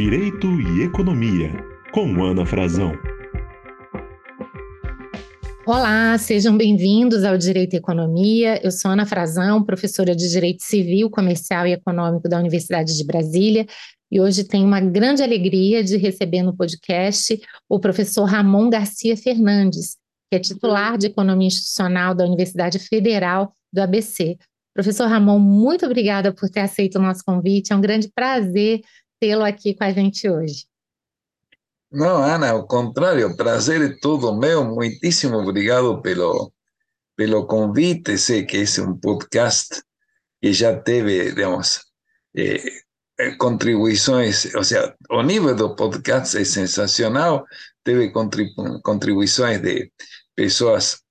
Direito e Economia, com Ana Frazão. Olá, sejam bem-vindos ao Direito e Economia. Eu sou Ana Frazão, professora de Direito Civil, Comercial e Econômico da Universidade de Brasília, e hoje tenho uma grande alegria de receber no podcast o professor Ramon Garcia Fernandes, que é titular de Economia Institucional da Universidade Federal do ABC. Professor Ramon, muito obrigada por ter aceito o nosso convite. É um grande prazer tê-lo aqui com a gente hoje. Não, Ana, ao contrário, prazer é todo meu. Muitíssimo obrigado pelo, pelo convite. Sei que esse é um podcast que já teve, digamos, eh, eh contribuições, ou seja, o nível do podcast é sensacional, teve contribu contribuições de pessoas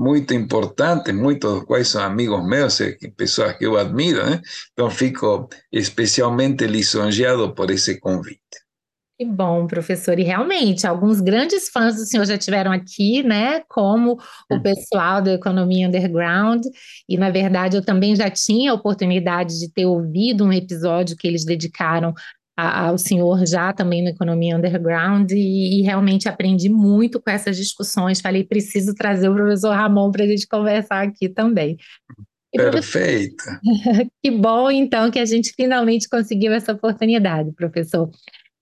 muito importantes, muitos dos quais são amigos meus, pessoas que eu admiro, né? Então fico especialmente lisonjeado por esse convite. Que bom, professor. E realmente, alguns grandes fãs do senhor já tiveram aqui, né? Como o pessoal da Economia Underground. E, na verdade, eu também já tinha a oportunidade de ter ouvido um episódio que eles dedicaram ao senhor já também na Economia Underground. E, e realmente aprendi muito com essas discussões. Falei, preciso trazer o professor Ramon para a gente conversar aqui também. E, Perfeito. que bom, então, que a gente finalmente conseguiu essa oportunidade, professor.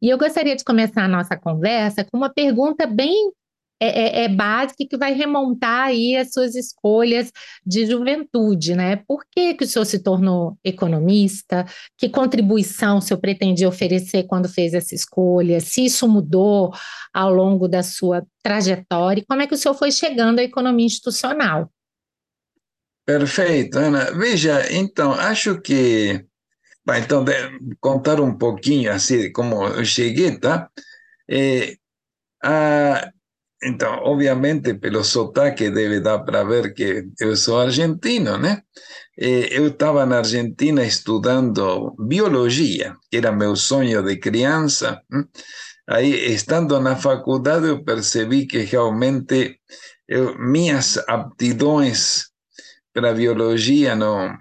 E eu gostaria de começar a nossa conversa com uma pergunta bem é, é, é, básica que vai remontar aí as suas escolhas de juventude, né? Por que, que o senhor se tornou economista? Que contribuição o senhor pretendia oferecer quando fez essa escolha? Se isso mudou ao longo da sua trajetória? E como é que o senhor foi chegando à economia institucional? Perfeito, Ana. Veja, então, acho que então, de, contar um pouquinho assim como eu cheguei, tá? É, a, então, obviamente, pelo sotaque deve dar para ver que eu sou argentino, né? Eu estava na Argentina estudando biologia, que era meu sonho de criança. Aí, estando na faculdade, eu percebi que realmente eu, minhas aptidões para biologia não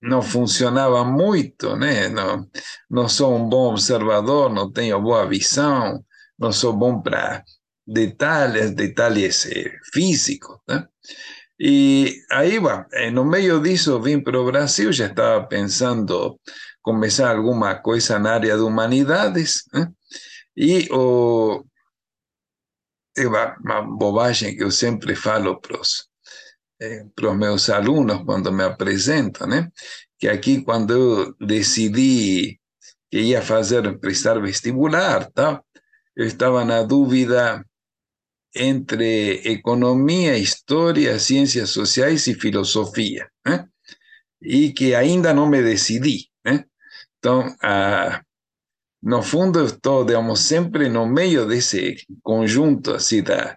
não funcionava muito, né? Não, não sou um bom observador, não tenho boa visão, não sou bom para detalhes, detalhes eh, físicos, né? E aí, bom, no meio disso, vim para o Brasil, já estava pensando começar alguma coisa na área de humanidades, né? E o, uma bobagem que eu sempre falo para os eh, meus alunos quando me apresentam, né? Que aqui quando eu decidi que ia fazer prestar vestibular, tá? Eu estava na dúvida entre economia, história, ciências sociais e filosofia, né? E que ainda não me decidi, né? Então, ah, no fundo, estou, digamos, sempre no meio desse conjunto assim da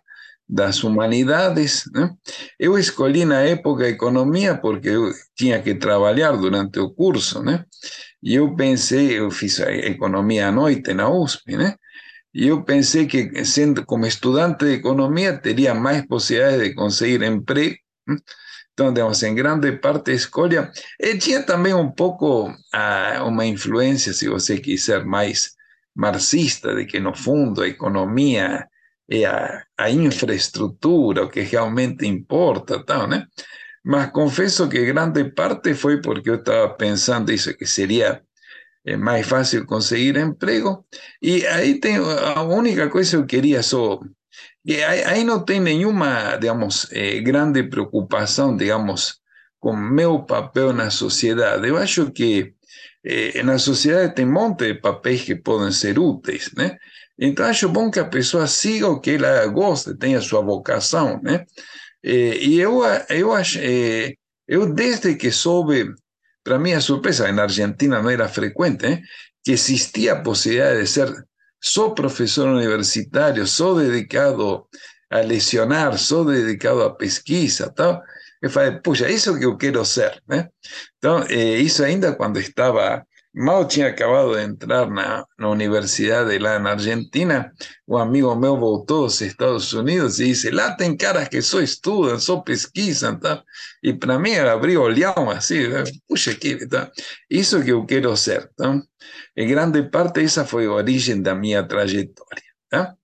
das humanidades. Né? Eu escolhi na época economia porque eu tinha que trabalhar durante o curso, né? E eu pensei, eu fiz economia à noite na USP, né? Eu pensei que, sendo como estudante de economia, teria mais possibilidades de conseguir emprego. Né? Então, digamos, em grande parte a escolha. E tinha também um pouco ah, uma influência, se você quiser, mais marxista, de que no fundo a economia é a, a infraestrutura, o que realmente importa, tal? Mas confesso que grande parte foi porque eu estava pensando isso, que seria é mais fácil conseguir emprego. E aí tem a única coisa que eu queria só que aí, não tem nenhuma, digamos, eh, grande preocupação, digamos, com meu papel na sociedade. Eu acho que eh, na sociedade tem um monte de papéis que podem ser úteis, né? Então, acho bom que a pessoa siga o que ela gosta, tenha sua vocação, né? E eu, eu, eu desde que soube, para mí a sorpresa, en Argentina no era frecuente, ¿eh? que existía posibilidad de ser so profesor universitario, so dedicado a lesionar, so dedicado a pesquisa, tal. Eu falei, puxa, isso que eu quero ser, ¿eh? né? Então, eh, ainda quando estava mal tinha acabado de entrar na, na universidade lá na Argentina, um amigo meu voltou dos Estados Unidos e disse, lá tem caras que só estudam, só pesquisam, tá? e para mim abriu olhão assim, puxa, que, tá? isso que eu quero ser. Tá? Em grande parte essa foi a origem da minha trajetória. Tá?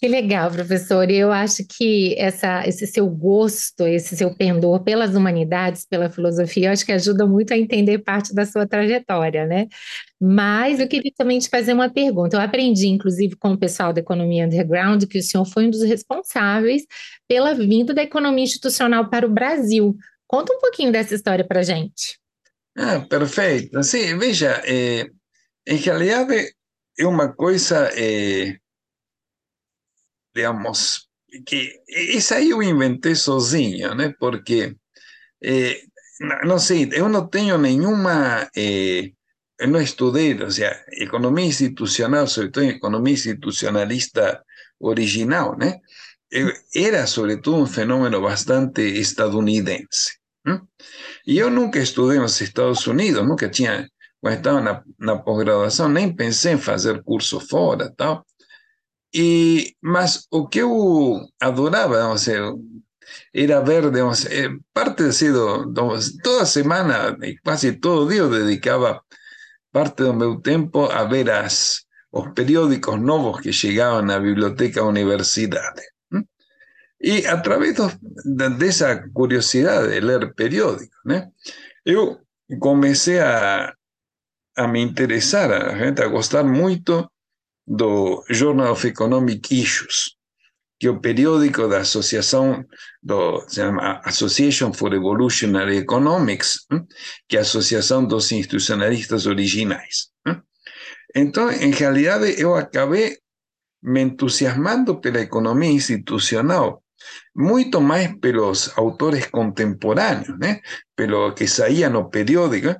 Que legal, professor. Eu acho que essa, esse seu gosto, esse seu pendor pelas humanidades, pela filosofia, eu acho que ajuda muito a entender parte da sua trajetória, né? Mas eu queria também te fazer uma pergunta. Eu aprendi, inclusive, com o pessoal da economia underground, que o senhor foi um dos responsáveis pela vinda da economia institucional para o Brasil. Conta um pouquinho dessa história para gente. Ah, perfeito. Sim, veja, eh, em realidade é uma coisa. Eh, digamos, que essa aí eu inventei sozinho, né? Porque, eh, não sei, eu não tenho nenhuma, eh, eu não estudei, ou seja, economia institucional, institucionalista original, né? Era, sobretudo, um fenômeno bastante estadunidense. ¿no? E eu nunca estudei nos Estados Unidos, nunca tinha, quando estava na, na pós-graduação, nem pensei em fazer curso fora, tal y mas o que eu adorava, vamos dizer, era ver, digamos, eh, parte así, digamos, toda semana, y casi todo día dedicaba parte de mi tiempo a ver as, los periódicos nuevos que llegaban a la biblioteca universidad. Y a través de, esa curiosidad de leer periódicos, yo comencé a, a me interesar, a, gente, a gustar mucho do Journal of Economic Issues, que é o periódico da associação do se chama Association for Evolutionary Economics, que é a associação dos institucionalistas originais. Então, em realidade, eu acabei me entusiasmando pela economia institucional, muito mais pelos autores contemporâneos, né? pelo que saía no periódico,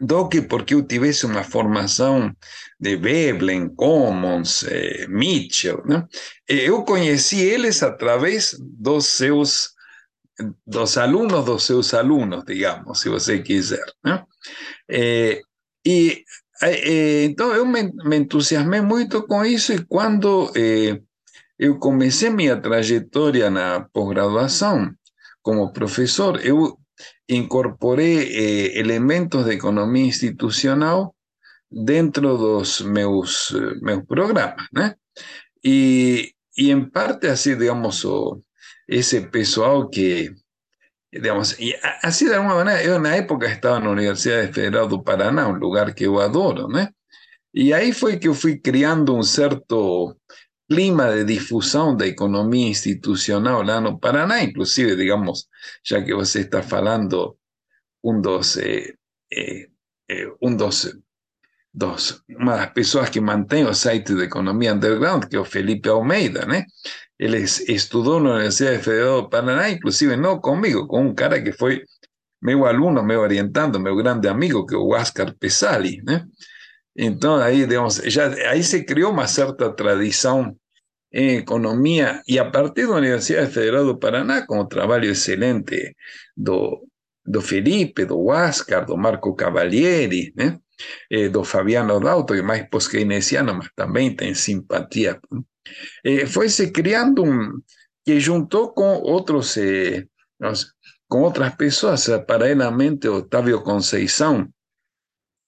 do que porque eu tivesse uma formação de Veblen, Commons, eh, Mitchell. Né? Eu conheci eles através dos seus dos alunos dos seus alunos, digamos, se você quiser. Né? Eh, e eh, então eu me, me, entusiasmei muito com isso e quando eu comecei minha trajetória na pós-graduação como professor, eu incorporé eh, elementos de economía institucional dentro de los meus, meus programas, ¿no? Y, y en parte así, digamos, o ese pessoal que, digamos, y así de alguna manera, yo en la época estaba en la Universidad Federal do Paraná, un lugar que yo adoro, ¿no? Y ahí fue que fui criando un cierto clima de difusión de economía institucional lá no Paraná, inclusive, digamos, ya que você está falando un dos, eh, eh, eh, un dos, dos, uma das pessoas que mantém o site de economia underground, que é o Felipe Almeida, né? Ele estudou na Universidade Federal do Paraná, inclusive não comigo, com um cara que foi meu aluno, meu orientando, meu grande amigo, que é o Oscar Pesali, né? Então, aí, digamos, já, aí se criou uma certa tradição em economia, e a partir da Universidade Federal do Paraná, com o trabalho excelente do, do Felipe, do Oscar, do Marco Cavalieri, né? Eh, do Fabiano Dauto, que mais pós-keynesiano, mas também tem simpatia. Eh, foi se criando um, que juntou com outros, eh, com outras pessoas, paralelamente Otávio Conceição,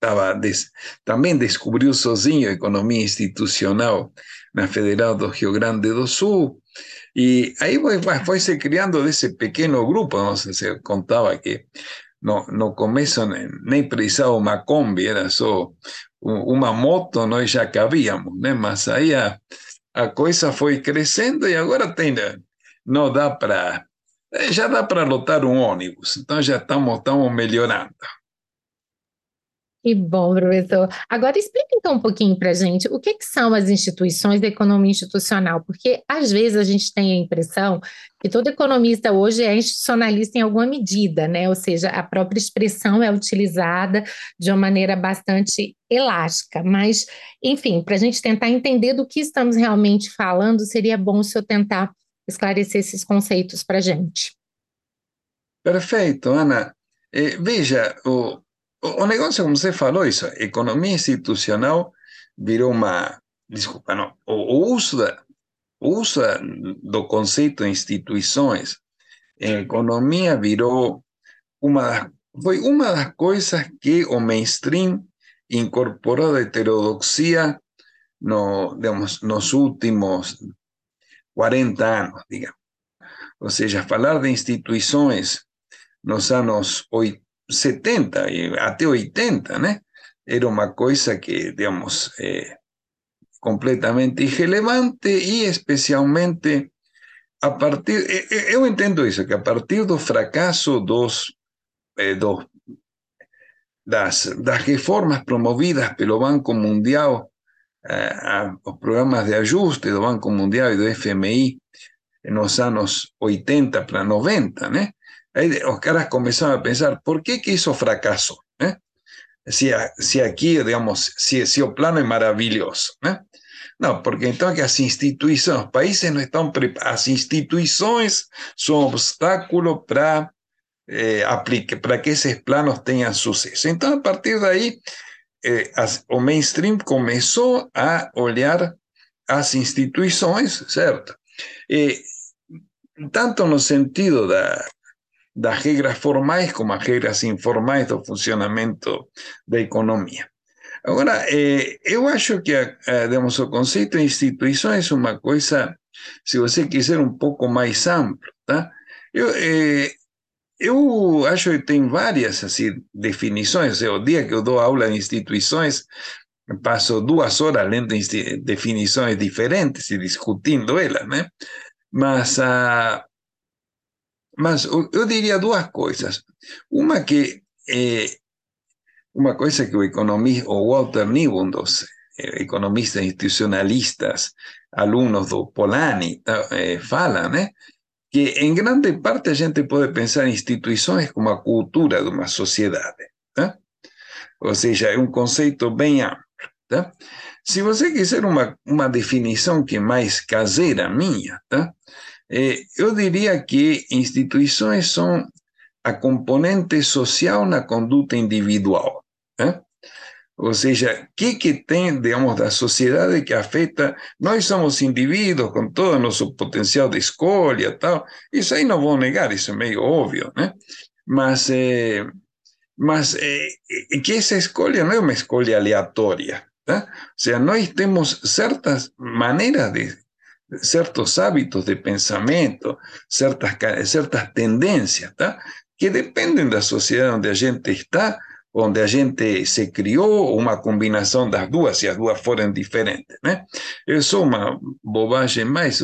estava des, também descobriu sozinho economia institucional na Federal do Rio Grande do Sul, e aí foi, foi se criando desse pequeno grupo, não sei se contava que no, no começo nem precisava uma Kombi, era só uma moto, nós já cabíamos, mas aí a, a coisa foi crescendo e agora tem, não dá para, já dá para lotar um ônibus, então já estamos, estamos melhorando. Que bom, professor. Agora explica então um pouquinho para a gente o que, que, são as instituições da economia institucional, porque às vezes a gente tem a impressão que todo economista hoje é institucionalista em alguma medida, né? Ou seja, a própria expressão é utilizada de uma maneira bastante elástica. Mas, enfim, para a gente tentar entender do que estamos realmente falando, seria bom se eu tentar esclarecer esses conceitos para a gente. Perfeito, Ana. Veja, o o, negócio, como você falou, isso, economia institucional virou uma, desculpa, não, o, uso da, o uso do conceito de instituições em economia virou uma foi uma das coisas que o mainstream incorporou da heterodoxia no, digamos, nos últimos 40 anos, digamos. Ou seja, falar de instituições nos anos 70 e até 80, né? Era uma coisa que, digamos, eh, completamente irrelevante e especialmente a partir, eu entendo isso, que a partir do fracasso dos, eh, dos das, das reformas promovidas pelo Banco Mundial, eh, a, os programas de ajuste do Banco Mundial e do FMI nos anos 80 para 90, né? Os caras começaram a pensar, por que que isso fracassou? Se, se aqui, digamos, se, se o plano é maravilhoso? Não, porque então que as instituições, os países não estão preparados, as instituições são obstáculo para eh, aplique, para que esses planos tenham sucesso. Então, a partir daí, eh, as, o mainstream começou a olhar as instituições, certo? E, tanto no sentido da, das regras formais como as regras informais do funcionamento da economia. Agora, eh, eu acho que eh, digamos, o conceito de instituição é uma coisa, se você quiser, um pouco mais amplo. Tá? Eu, eh, eu acho que tem várias assim, definições. O dia que eu dou aula de instituições, passo duas horas lendo definições diferentes e discutindo elas, né? Mas, ah, mas eu diria duas coisas. Uma que eh, uma coisa que o economista, o Walter Nibon, dos eh, economistas institucionalistas, alunos do Polanyi, eh, fala, né? que em grande parte a gente pode pensar em instituições como a cultura de uma sociedade. Tá? Ou seja, é um conceito bem amplo. Tá? Se você quiser uma, uma definição que é mais caseira minha, tá? Eh, eu diria que instituições são a componente social na conduta individual. Né? Ou seja, o que, que tem, digamos, da sociedade que afeta? Nós somos indivíduos com todo o nosso potencial de escolha tal. Isso aí não vou negar, isso é meio óbvio, né? Mas, é, mas é, que essa escolha não é uma escolha aleatória. Tá? Ou seja, nós temos certas maneiras de certos hábitos de pensamento, certas, certas tendências, tá? que dependem da sociedade onde a gente está onde a gente se criou, uma combinação das duas, se as duas forem diferentes. Né? Eu uma bobagem, mas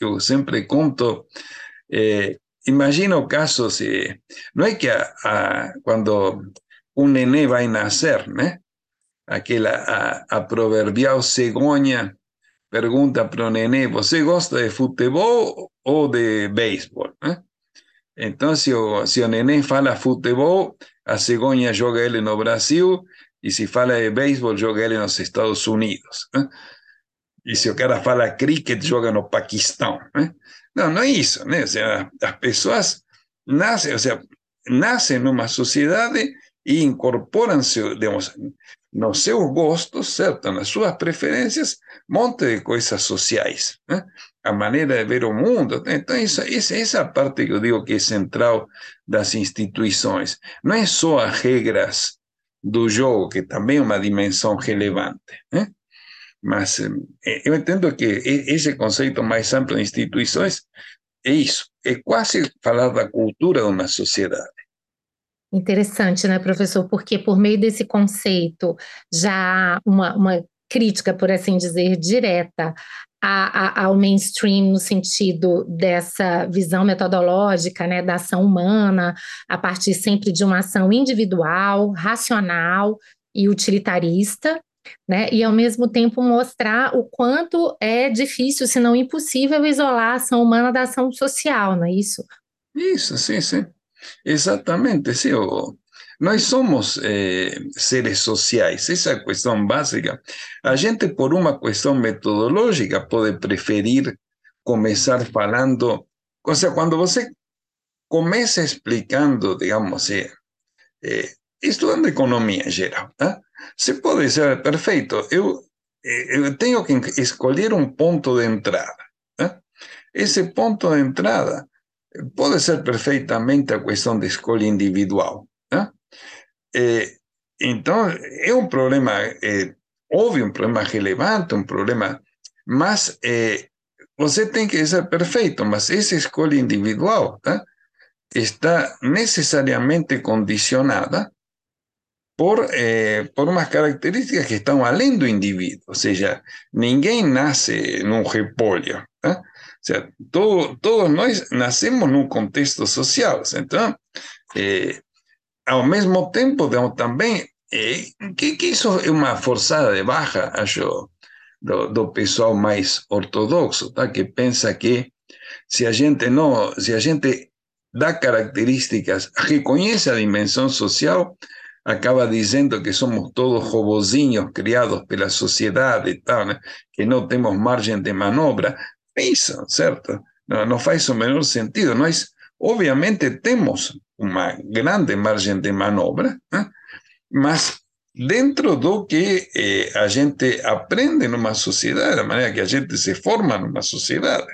eu sempre conto. Eh, imagina o caso se. Não é que a, a, quando um nenê vai nascer, né? Aquela a, a proverbial cegonha pergunta para o nenê: você gosta de futebol ou de beisebol? Né? Então, se o, se o neném fala futebol, a cegonha joga ele no Brasil, e se fala de beisebol, joga ele nos Estados Unidos. Né? E se o cara fala cricket, joga no Paquistão. Né? Não, não é isso. Né? Ou seja, as pessoas nascem, ou seja, nascem numa sociedade e incorporam-se, nos seus gostos, certo? nas suas preferências, um monte de coisas sociais. Né? a maneira de ver o mundo. Então, essa, essa parte que eu digo que é central das instituições. Não é só as regras do jogo, que também é uma dimensão relevante. Né? Mas eh, eu entendo que esse conceito mais amplo de instituições é isso, é quase falar da cultura de uma sociedade. Interessante, né, professor? Porque por meio desse conceito, já uma, uma crítica, por assim dizer, direta a, a, ao mainstream no sentido dessa visão metodológica, né, da ação humana, a partir sempre de uma ação individual, racional e utilitarista, né, e ao mesmo tempo mostrar o quanto é difícil, se não impossível, isolar a ação humana da ação social, não é isso? Isso, sim, sim. Exatamente, sim. Nós somos eh, seres sociais, essa é a questão básica. A gente, por uma questão metodológica, pode preferir começar falando. Ou seja, quando você começa explicando, digamos, eh, eh, estudando economia geral, tá? Você pode dizer, perfeito, eu, eu tenho que escolher um ponto de entrada. Tá? Esse ponto de entrada pode ser perfeitamente a questão de escolha individual. Tá? É, então, é um problema, é, óbvio, um problema relevante, um problema, mas é, você tem que ser perfeito, mas essa escolha individual tá? está necessariamente condicionada por, eh, por umas características que estão além do indivíduo, ou seja, ninguém nasce num repolho, né? Ou seja, todo, todos nós nascemos num contexto social, então, eh, ao mesmo tempo, também, eh, que, que isso é uma forçada de barra, acho, do, do pessoal mais ortodoxo, tá? que pensa que se a gente não, se a gente dá características, reconhece a dimensão social, acaba diciendo que somos todos robozinhos criados pela sociedade tal, que no tenemos margen de manobra. Isso, certo? No não faz o menor sentido. Nós, obviamente, temos uma grande margem de manobra, mas dentro do que eh, a gente aprende numa sociedade, da maneira que a gente se forma numa sociedade.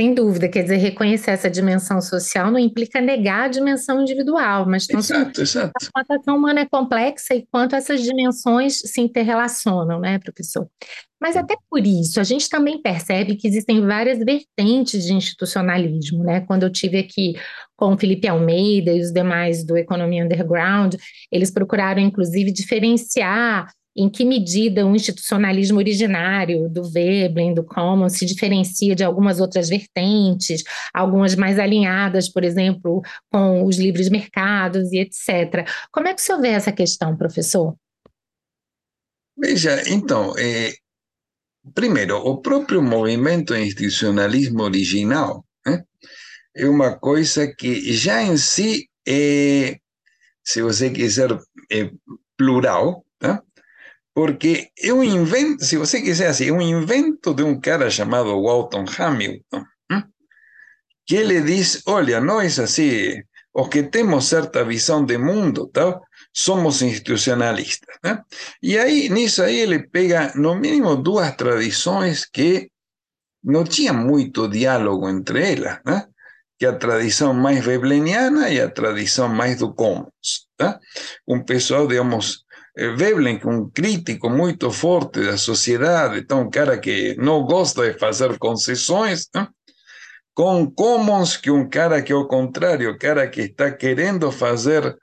Sem dúvida, quer dizer, reconhecer essa dimensão social não implica negar a dimensão individual, mas exato, exato. a contação humana é complexa e quanto essas dimensões se interrelacionam, né, professor? Mas até por isso, a gente também percebe que existem várias vertentes de institucionalismo, né? Quando eu tive aqui com o Felipe Almeida e os demais do Economia Underground, eles procuraram, inclusive, diferenciar em que medida o institucionalismo originário do Veblen, do Commons, se diferencia de algumas outras vertentes, algumas mais alinhadas, por exemplo, com os livres mercados e etc. Como é que o senhor vê essa questão, professor? Veja, então, é, primeiro, o próprio movimento institucionalismo original né, é uma coisa que já em si é, se você quiser, é plural? Porque é um invento, se você quiser assim, é um invento de um cara chamado Walton Hamilton, que ele diz, olha, nós assim, os que temos certa visão de mundo, tal, somos institucionalistas. Né? E aí, nisso aí, ele pega, no mínimo, duas tradições que não tinha muito diálogo entre elas, né? que a tradição mais vebleniana e a tradição mais do Commons. Tá? Um pessoal, digamos, Veblen, que um crítico muito forte da sociedade, então um cara que não gosta de fazer concessões, né? com Commons, que um cara que, ao contrário, cara que está querendo fazer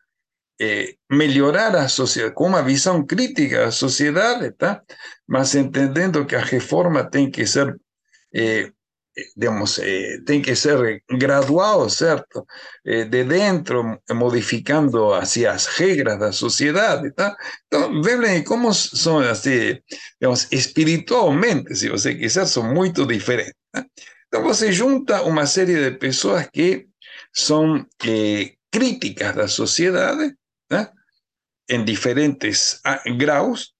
eh, melhorar a sociedade, com uma visão crítica da sociedade, tá? mas entendendo que a reforma tem que ser eh, digamos, eh, que ser gradual, certo? Eh, de dentro, modificando as regras da sociedade, tá? Então, Veblen e como são assim, digamos, espiritualmente, se você quiser, são muito diferentes. Tá? Você junta uma série de pessoas que são eh, críticas da sociedade, tá? em diferentes ah,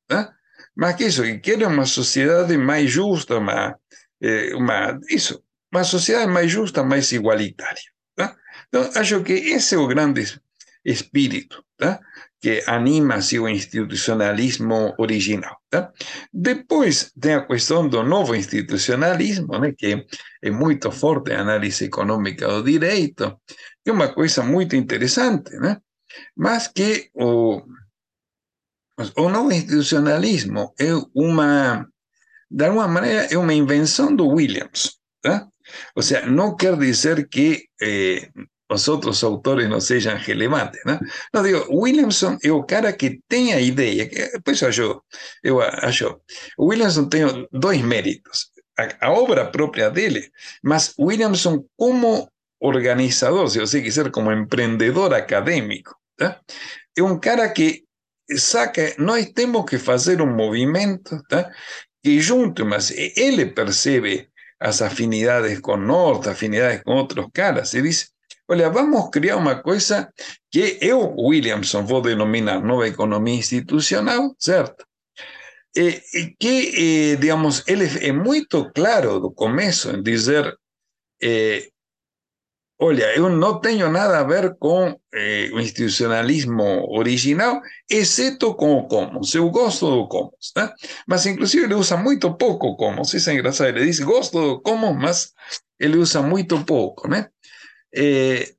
tá? mas que isso, que querem uma sociedade mais justa, mais eh, uma, isso, uma sociedade mais justa, mais igualitária. Tá? Então, acho que esse é o grande espírito tá? que anima o institucionalismo original. Tá? Depois tem a questão do novo institucionalismo, né, que é muito forte a análise econômica do direito, que é uma coisa muito interessante, né? mas que o, o novo institucionalismo é uma de alguma maneira, é uma invenção do Williams. Tá? Ou seja, não quer dizer que eh, os autores não sejam relevantes. Né? Não, digo, Williamson é o cara que tem a ideia, que acho, eu o Williamson tem dois méritos. A, a obra própria dele, mas Williamson como organizador, se você quiser, como empreendedor acadêmico, tá? é um cara que saca, nós temos que fazer um movimento tá? Que junto, mas él percibe las afinidades con Norte, afinidades con otros caras, y dice, olha, vamos a crear una cosa que eu, Williamson, vou denominar nueva economía institucional, ¿cierto? Eh, que, eh, digamos, él es muy claro do começo en dizer eh, olha, eu não tenho nada a ver com eh, o institucionalismo original, exceto com o commons. Eu gosto do commons, né? mas inclusive ele usa muito pouco commons. Isso é engraçado. Ele diz gosto do commons, mas ele usa muito pouco, né? Eh,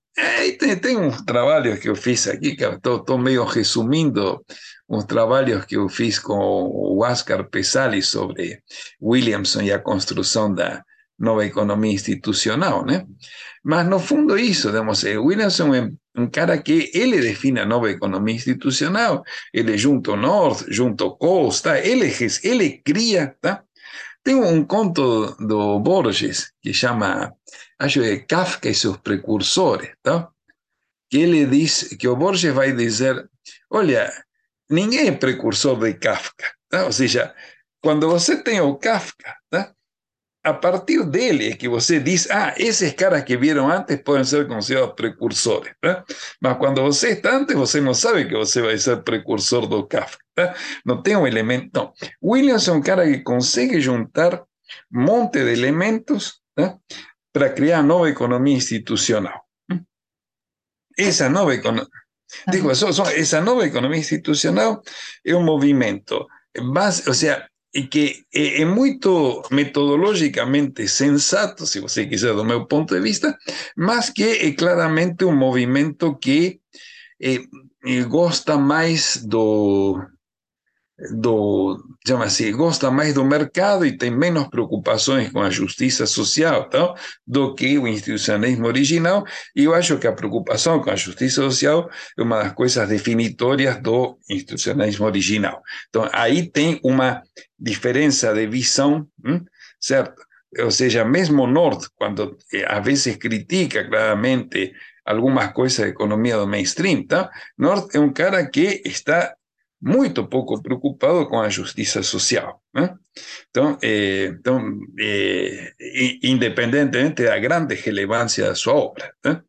tem, tem uns trabalhos que eu fiz aqui, que estou meio resumindo uns trabalhos que eu fiz com o Oscar Pesali sobre Williamson e a construção da nova economia institucional, né? Mas no fundo isso, digamos, Williamson é um cara que ele define a nova economia institucional, ele junto North, junto Costa, ele, ele cria, tá? Tem um conto do Borges que chama, acho que Kafka e seus precursores, tá? Que ele diz, que o Borges vai dizer, olha, ninguém é precursor de Kafka, tá? Ou seja, quando você tem o Kafka? A partir dele que você diz, ah, esses caras que vieram antes podem ser considerados precursores. Né? Mas quando você está antes, você não sabe que você vai ser precursor do Kafka. Né? Não tem um elemento. Não. Williams é um cara que consegue juntar um monte de elementos né? para criar nova economia institucional. Essa nova economia. Digo, essa nova economia institucional é um movimento, base, ou seja, e que é, é, muito metodologicamente sensato, se você quiser, do meu ponto de vista, mas que é claramente um movimento que é, gosta mais do, do chama assim, gosta mais do mercado e tem menos preocupações com a justiça social do que o institucionalismo original. E eu acho que a preocupação com a justiça social é uma das coisas definitórias do institucionalismo original. Então, aí tem uma diferença de visão, hum? certo? Ou seja, mesmo North, quando eh, às vezes critica claramente algumas coisas da economia do mainstream, tá? North é um cara que está muito pouco preocupado com a justiça social. Né? Então, é, então é, independentemente da grande relevância da sua obra. Né?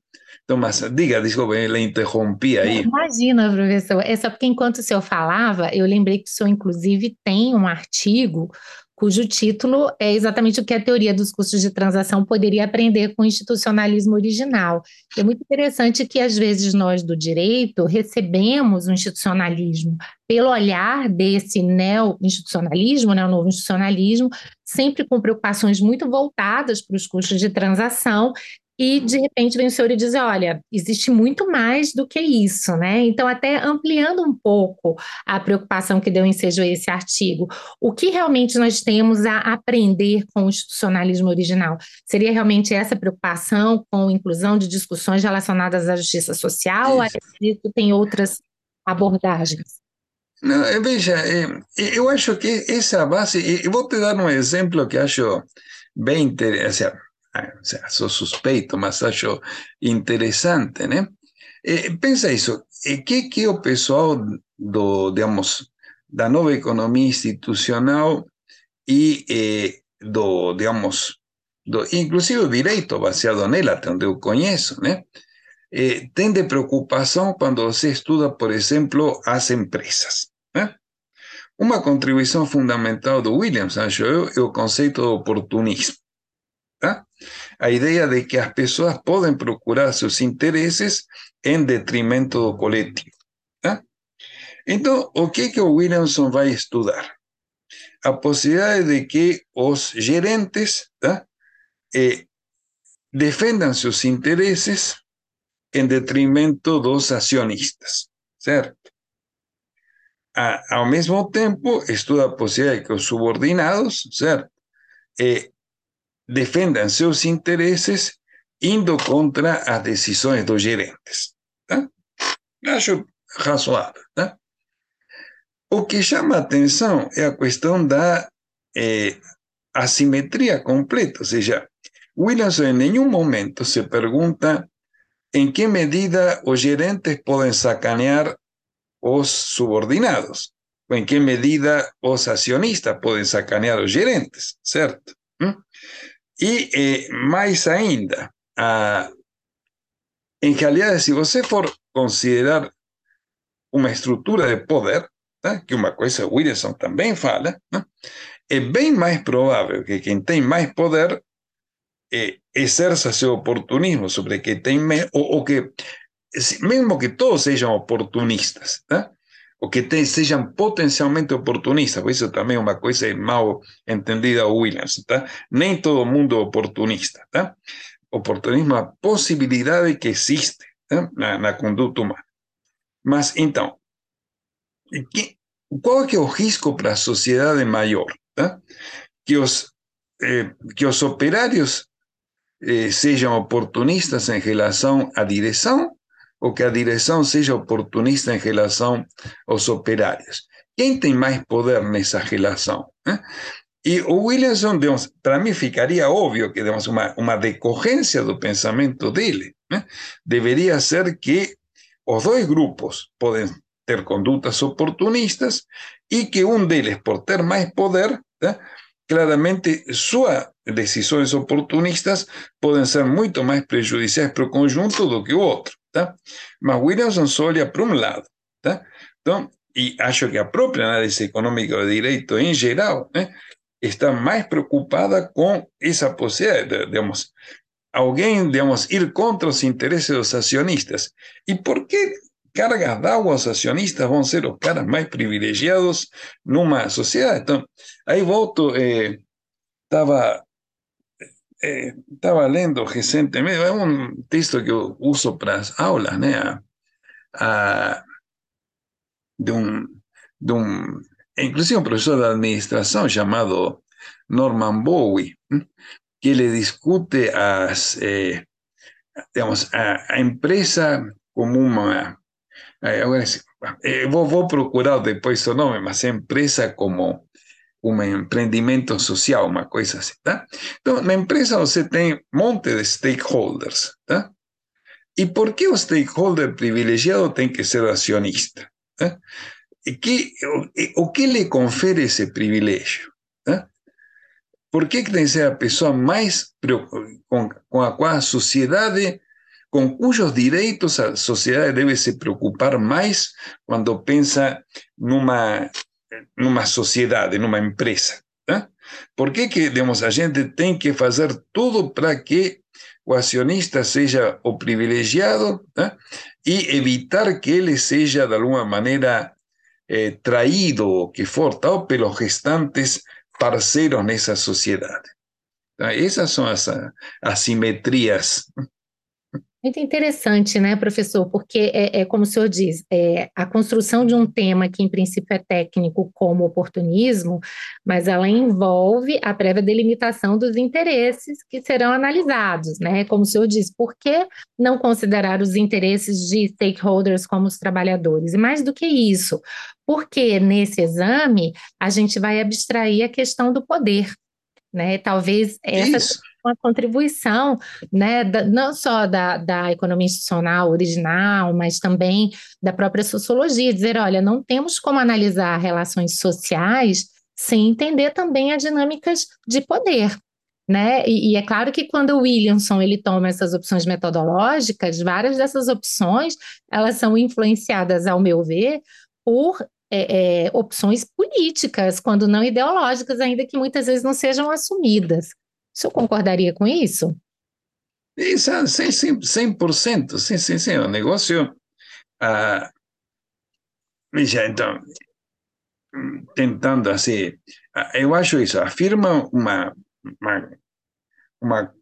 Mas diga, desculpa, ele interrompi aí. Imagina, professor. É só porque enquanto o senhor falava, eu lembrei que o senhor, inclusive, tem um artigo cujo título é exatamente o que a teoria dos custos de transação poderia aprender com o institucionalismo original. É muito interessante que, às vezes, nós do direito recebemos o institucionalismo pelo olhar desse neo-institucionalismo, né, o novo institucionalismo, sempre com preocupações muito voltadas para os custos de transação, e de repente vem o senhor e diz: olha, existe muito mais do que isso, né? Então, até ampliando um pouco a preocupação que deu ensejo a esse artigo, o que realmente nós temos a aprender com o institucionalismo original? Seria realmente essa preocupação com a inclusão de discussões relacionadas à justiça social? Isso. Ou tem outras abordagens? Não, veja, eu acho que essa base, eu vou te dar um exemplo que acho bem interessante O sos suspeito, mas acho interessante, né? Eh, pensa isso, eh, que, que o pessoal do, digamos, da nova economia institucional e eh, do, digamos, do, inclusive o direito baseado nela, até onde eu conheço, né? Eh, tem de preocupação quando você estuda, por exemplo, as empresas. Né? Uma contribuição fundamental do Williams, acho eu, é o conceito do oportunismo. A ideia de que as pessoas podem procurar seus interesses em detrimento do coletivo. Tá? Então, o que, que o Williamson vai estudar? A possibilidade de que os gerentes tá? eh, defendam seus interesses em detrimento dos acionistas, certo? A, ao mesmo tempo, estuda a possibilidade de que os subordinados, certo? Eh, defendam seus interesses indo contra as decisões dos gerentes. Tá? Acho razoável. Tá? O que chama atenção é a questão da assimetria completa, ou seja, Williamson em nenhum momento se pergunta em que medida os gerentes podem sacanear os subordinados, ou em que medida os acionistas podem sacanear os gerentes, certo? ¿Mm? E eh, mais ainda, a, em realidade, se você for considerar uma estrutura de poder, né, que uma coisa Wilson também fala, né, é bem mais provável que quem tem mais poder eh, exerça seu oportunismo sobre que tem, ou, ou que, mesmo que todos sejam oportunistas, tá? Ou que sejam potencialmente oportunistas, por isso também é uma coisa mal entendida Williams, tá? Nem todo mundo é oportunista, tá? Oportunismo é a possibilidade que existe tá? na, na conduta humana. Mas, então, que, qual é, que é o risco para a sociedade maior? Tá? Que, os, eh, que os operários eh, sejam oportunistas em relação à direção ou que a direção seja oportunista em relação aos operários. Quem tem mais poder nessa relação? Né? E o Williamson, para mim ficaria óbvio que digamos, uma, uma decorrência do pensamento dele né? deveria ser que os dois grupos podem ter condutas oportunistas e que um deles, por ter mais poder, né? claramente suas decisões oportunistas podem ser muito mais prejudiciais para o conjunto do que o outro. Tá? Mas Williamson só olha para um lado. Tá? Então, e acho que a própria análise econômica do direito em geral né, está mais preocupada com essa possibilidade, digamos, alguém, digamos, ir contra os interesses dos acionistas. E por que cargas d'água os acionistas vão ser os caras mais privilegiados numa sociedade? Então, aí volto, estava eh, eh, estava lendo recentemente, é um texto que uso para as aulas, ah, de un, de um, inclusive um professor de administración llamado Norman Bowie, que ele discute as, eh, digamos, a, a, empresa como uma, eh, agora, eh, vou, vou procurar depois o nome, mas empresa como um empreendimento social, uma coisa assim, tá? Então, na empresa você tem um monte de stakeholders, tá? E por que o stakeholder privilegiado tem que ser acionista? Tá? E que, o, o que lhe confere esse privilégio? Tá? Por que, que tem que ser a pessoa mais com, com a qual a sociedade, com cujos direitos a sociedade deve se preocupar mais quando pensa numa numa sociedade, numa empresa. Tá? Por que, que digamos, a gente tem que fazer tudo para que o acionista seja o privilegiado tá? e evitar que ele seja, de alguma maneira, eh, traído, o que for, tal, pelos restantes parceiros nessa sociedade? Tá? Essas são as assimetrias Muito interessante, né, professor? Porque é, é como o senhor diz, é, a construção de um tema que em princípio é técnico, como oportunismo, mas ela envolve a prévia delimitação dos interesses que serão analisados, né? Como o senhor diz, por que não considerar os interesses de stakeholders como os trabalhadores? E mais do que isso, porque nesse exame a gente vai abstrair a questão do poder, né? Talvez essa Isso uma contribuição, né, da, não só da, da economia institucional original, mas também da própria sociologia, dizer, olha, não temos como analisar relações sociais sem entender também as dinâmicas de poder. Né? E, e, é claro que quando o Williamson ele toma essas opções metodológicas, várias dessas opções elas são influenciadas, ao meu ver, por é, é, opções políticas, quando não ideológicas, ainda que muitas vezes não sejam assumidas. O senhor concordaria com isso? Isso, 100%, 100% sim, sim, sim. O negócio. Ah, então, tentando assim, eu acho isso, afirma uma, uma, uma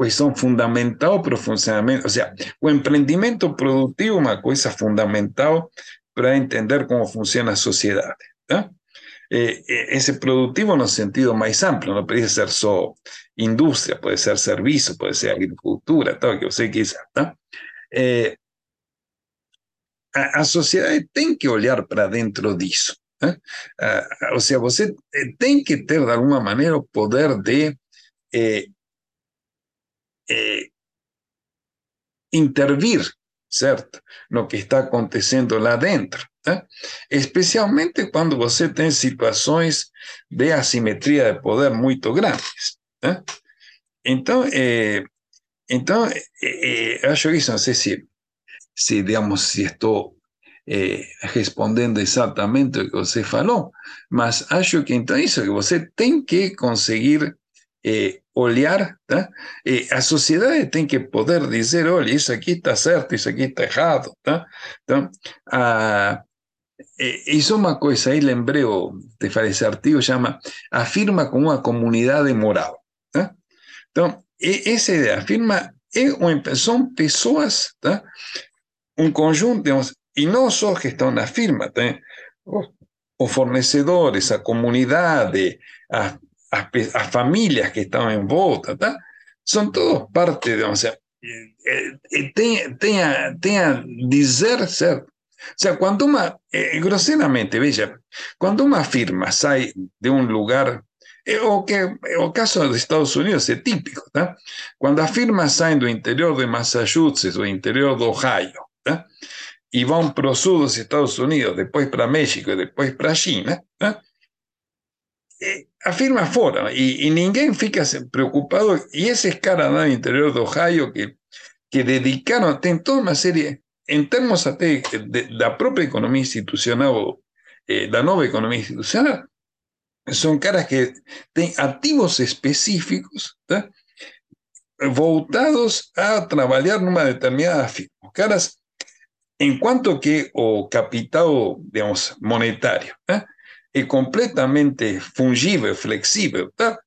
questão fundamental para o funcionamento, ou seja, o empreendimento produtivo é uma coisa fundamental para entender como funciona a sociedade. Tá? Eh, eh, ese productivo en el sentido más amplio, no puede ser solo industria, puede ser servicio, puede ser agricultura, todo que usted quiser, ¿no? Eh, a, a, que olhar para dentro disso. Né? Uh, ou seja, você tem que ter, de alguma maneira, o poder de eh, eh, intervir, certo? No que está acontecendo lá dentro. Né? Especialmente quando você tem situações de assimetria de poder muito grandes. Né? Então, é, então é, acho isso, não sei se, se, digamos, se estou é, respondendo exatamente o que você falou, mas acho que então isso, que você tem que conseguir olhar, tá? E a sociedade tem que poder dizer, olha, isso aqui está certo, isso aqui está errado, tá? Então, a, isso é uma coisa, aí lembrei de fazer esse artigo, chama Afirma com uma comunidade moral. Tá? Então, essa ideia, afirma, são pessoas, tá? um conjunto, digamos, e não só que estão na firma, tá? os, fornecedores, a comunidade, as, as, as, famílias que estão em volta, tá? são todos parte, digamos, tem, tem, a, tem a dizer certo o sea, cuando una, eh, groseramente, veja, cuando una firma sale de un lugar, eh, o que o caso de Estados Unidos es típico, ¿tá? Cuando a firma salen del interior de Massachusetts o interior de Ohio, ¿tá? y van para los sur de Estados Unidos, después para México y después para China, ¿tá? Eh, a firma fora e, e, ninguém fica preocupado. E esses caras lá no interior do Ohio que, que dedicaram, tem toda uma série, em termos até de, da própria economia institucional, eh, da nova economia institucional, são caras que têm ativos específicos tá? voltados a trabalhar numa determinada firma. Os caras, enquanto que o capital, digamos, monetário, né? é completamente fungível, flexível, tá?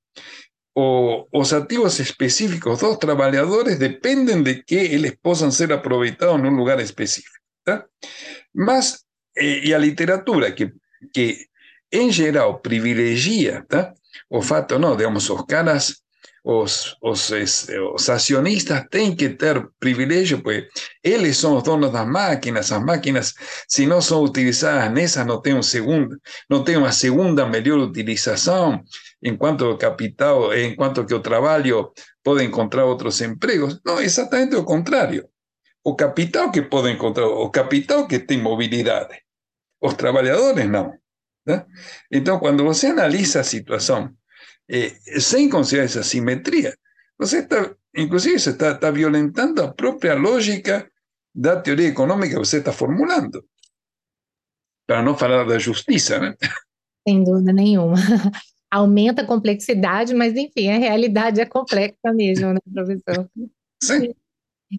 O, os ativos específicos dos trabalhadores dependem de que eles possam ser aproveitados en un lugar específico. ¿tá? Mas, eh, a literatura, que, que em geral privilegia o fato, não, digamos, os caras os, os, os acionistas têm que ter privilégio, porque eles são os donos das máquinas, as máquinas, se não são utilizadas nessas, não tem, um segundo, não tem uma segunda melhor utilização, enquanto o capital, enquanto que o trabalho pode encontrar outros empregos. Não, exatamente o contrário. O capital que pode encontrar, o capital que tem mobilidade. Os trabalhadores não. Né? Então, quando você analisa a situação eh, sin considerar esa simetría. Entonces, está, inclusive se está, está violentando la propia lógica de la teoría económica que usted está formulando. Para não falar da justiça, né? Sem dúvida nenhuma. Aumenta a complexidade, mas enfim, a realidade é complexa mesmo, né, professor? Sim.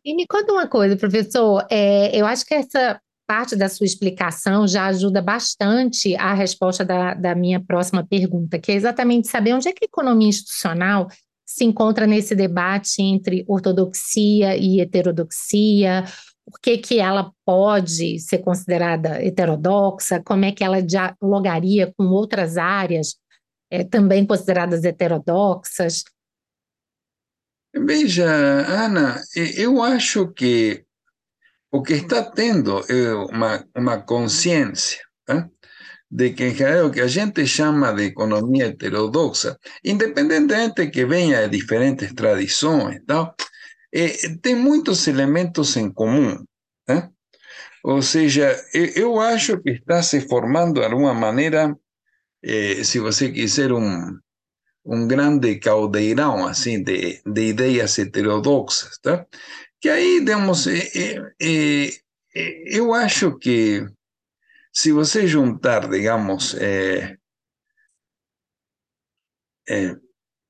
E me conta uma coisa, professor. É, eu acho que essa parte da sua explicação já ajuda bastante a resposta da, da minha próxima pergunta, que é exatamente saber onde é que a economia institucional se encontra nesse debate entre ortodoxia e heterodoxia, por que, que ela pode ser considerada heterodoxa, como é que ela dialogaria com outras áreas é, também consideradas heterodoxas? Veja, Ana, eu acho que o que está tendo é uma, uma consciência ¿eh? de que, em geral, o que a gente chama de economia heterodoxa, independentemente que venha de diferentes tradições, tal, eh, tem muitos elementos em comum. ¿eh? Ou seja, eu acho que está se formando de alguma maneira, eh, se você quiser, um, um grande caldeirão assim, de, de ideias heterodoxas, tá? Que aí, digamos, é, é, é, eu acho que se você juntar, digamos,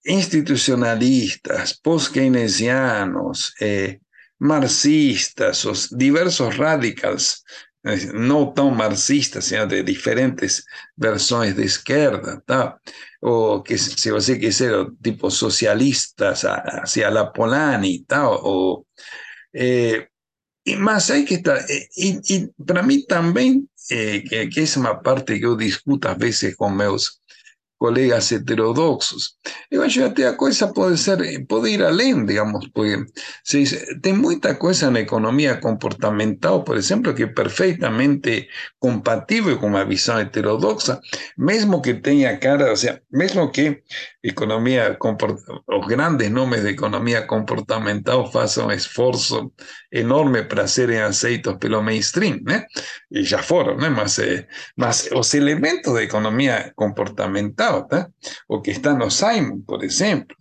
institucionalistas, pós-keynesianos, marxistas, os diversos radicals, não tão marxistas, sino de diferentes versões de esquerda, tá? ou que se você quiser, tipo socialistas, hacia la Polani, tal, ou eh, y más que estar, eh, y, y, para mí también, eh, que, que, una parte que yo discuto a veces con meus colegas heterodoxos. Eu acho até a ser, pode ir além, digamos, porque se tem muita coisa na economia comportamental, por exemplo, que é perfeitamente compatível com uma visão heterodoxa, mesmo que tenha cara, ou seja, mesmo que economia, os grandes nomes de economia comportamental façam esforço enorme para serem aceitos pelo mainstream, né? E já foram, né? Mas, eh, mas os elementos da economia comportamental o que está no Simon, por ejemplo,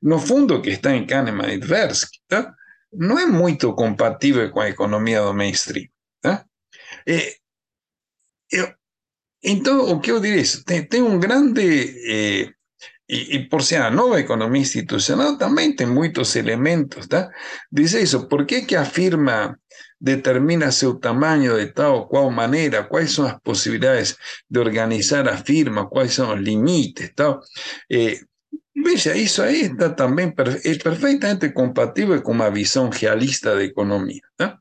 no fundo que está en Kahneman y Tversky, no es muy compatible con la economía do mainstream. Eh, o que eu diria? Tem, tem um grande. Eh, e, e, por ser a nova economia institucional também tem muitos elementos, tá? Diz isso, por que que a firma determina seu tamanho de tal ou qual maneira, quais são as possibilidades de organizar a firma, quais são os limites, tal. Eh, veja, isso está também é perfeitamente compatível com uma visão realista da economia, tá?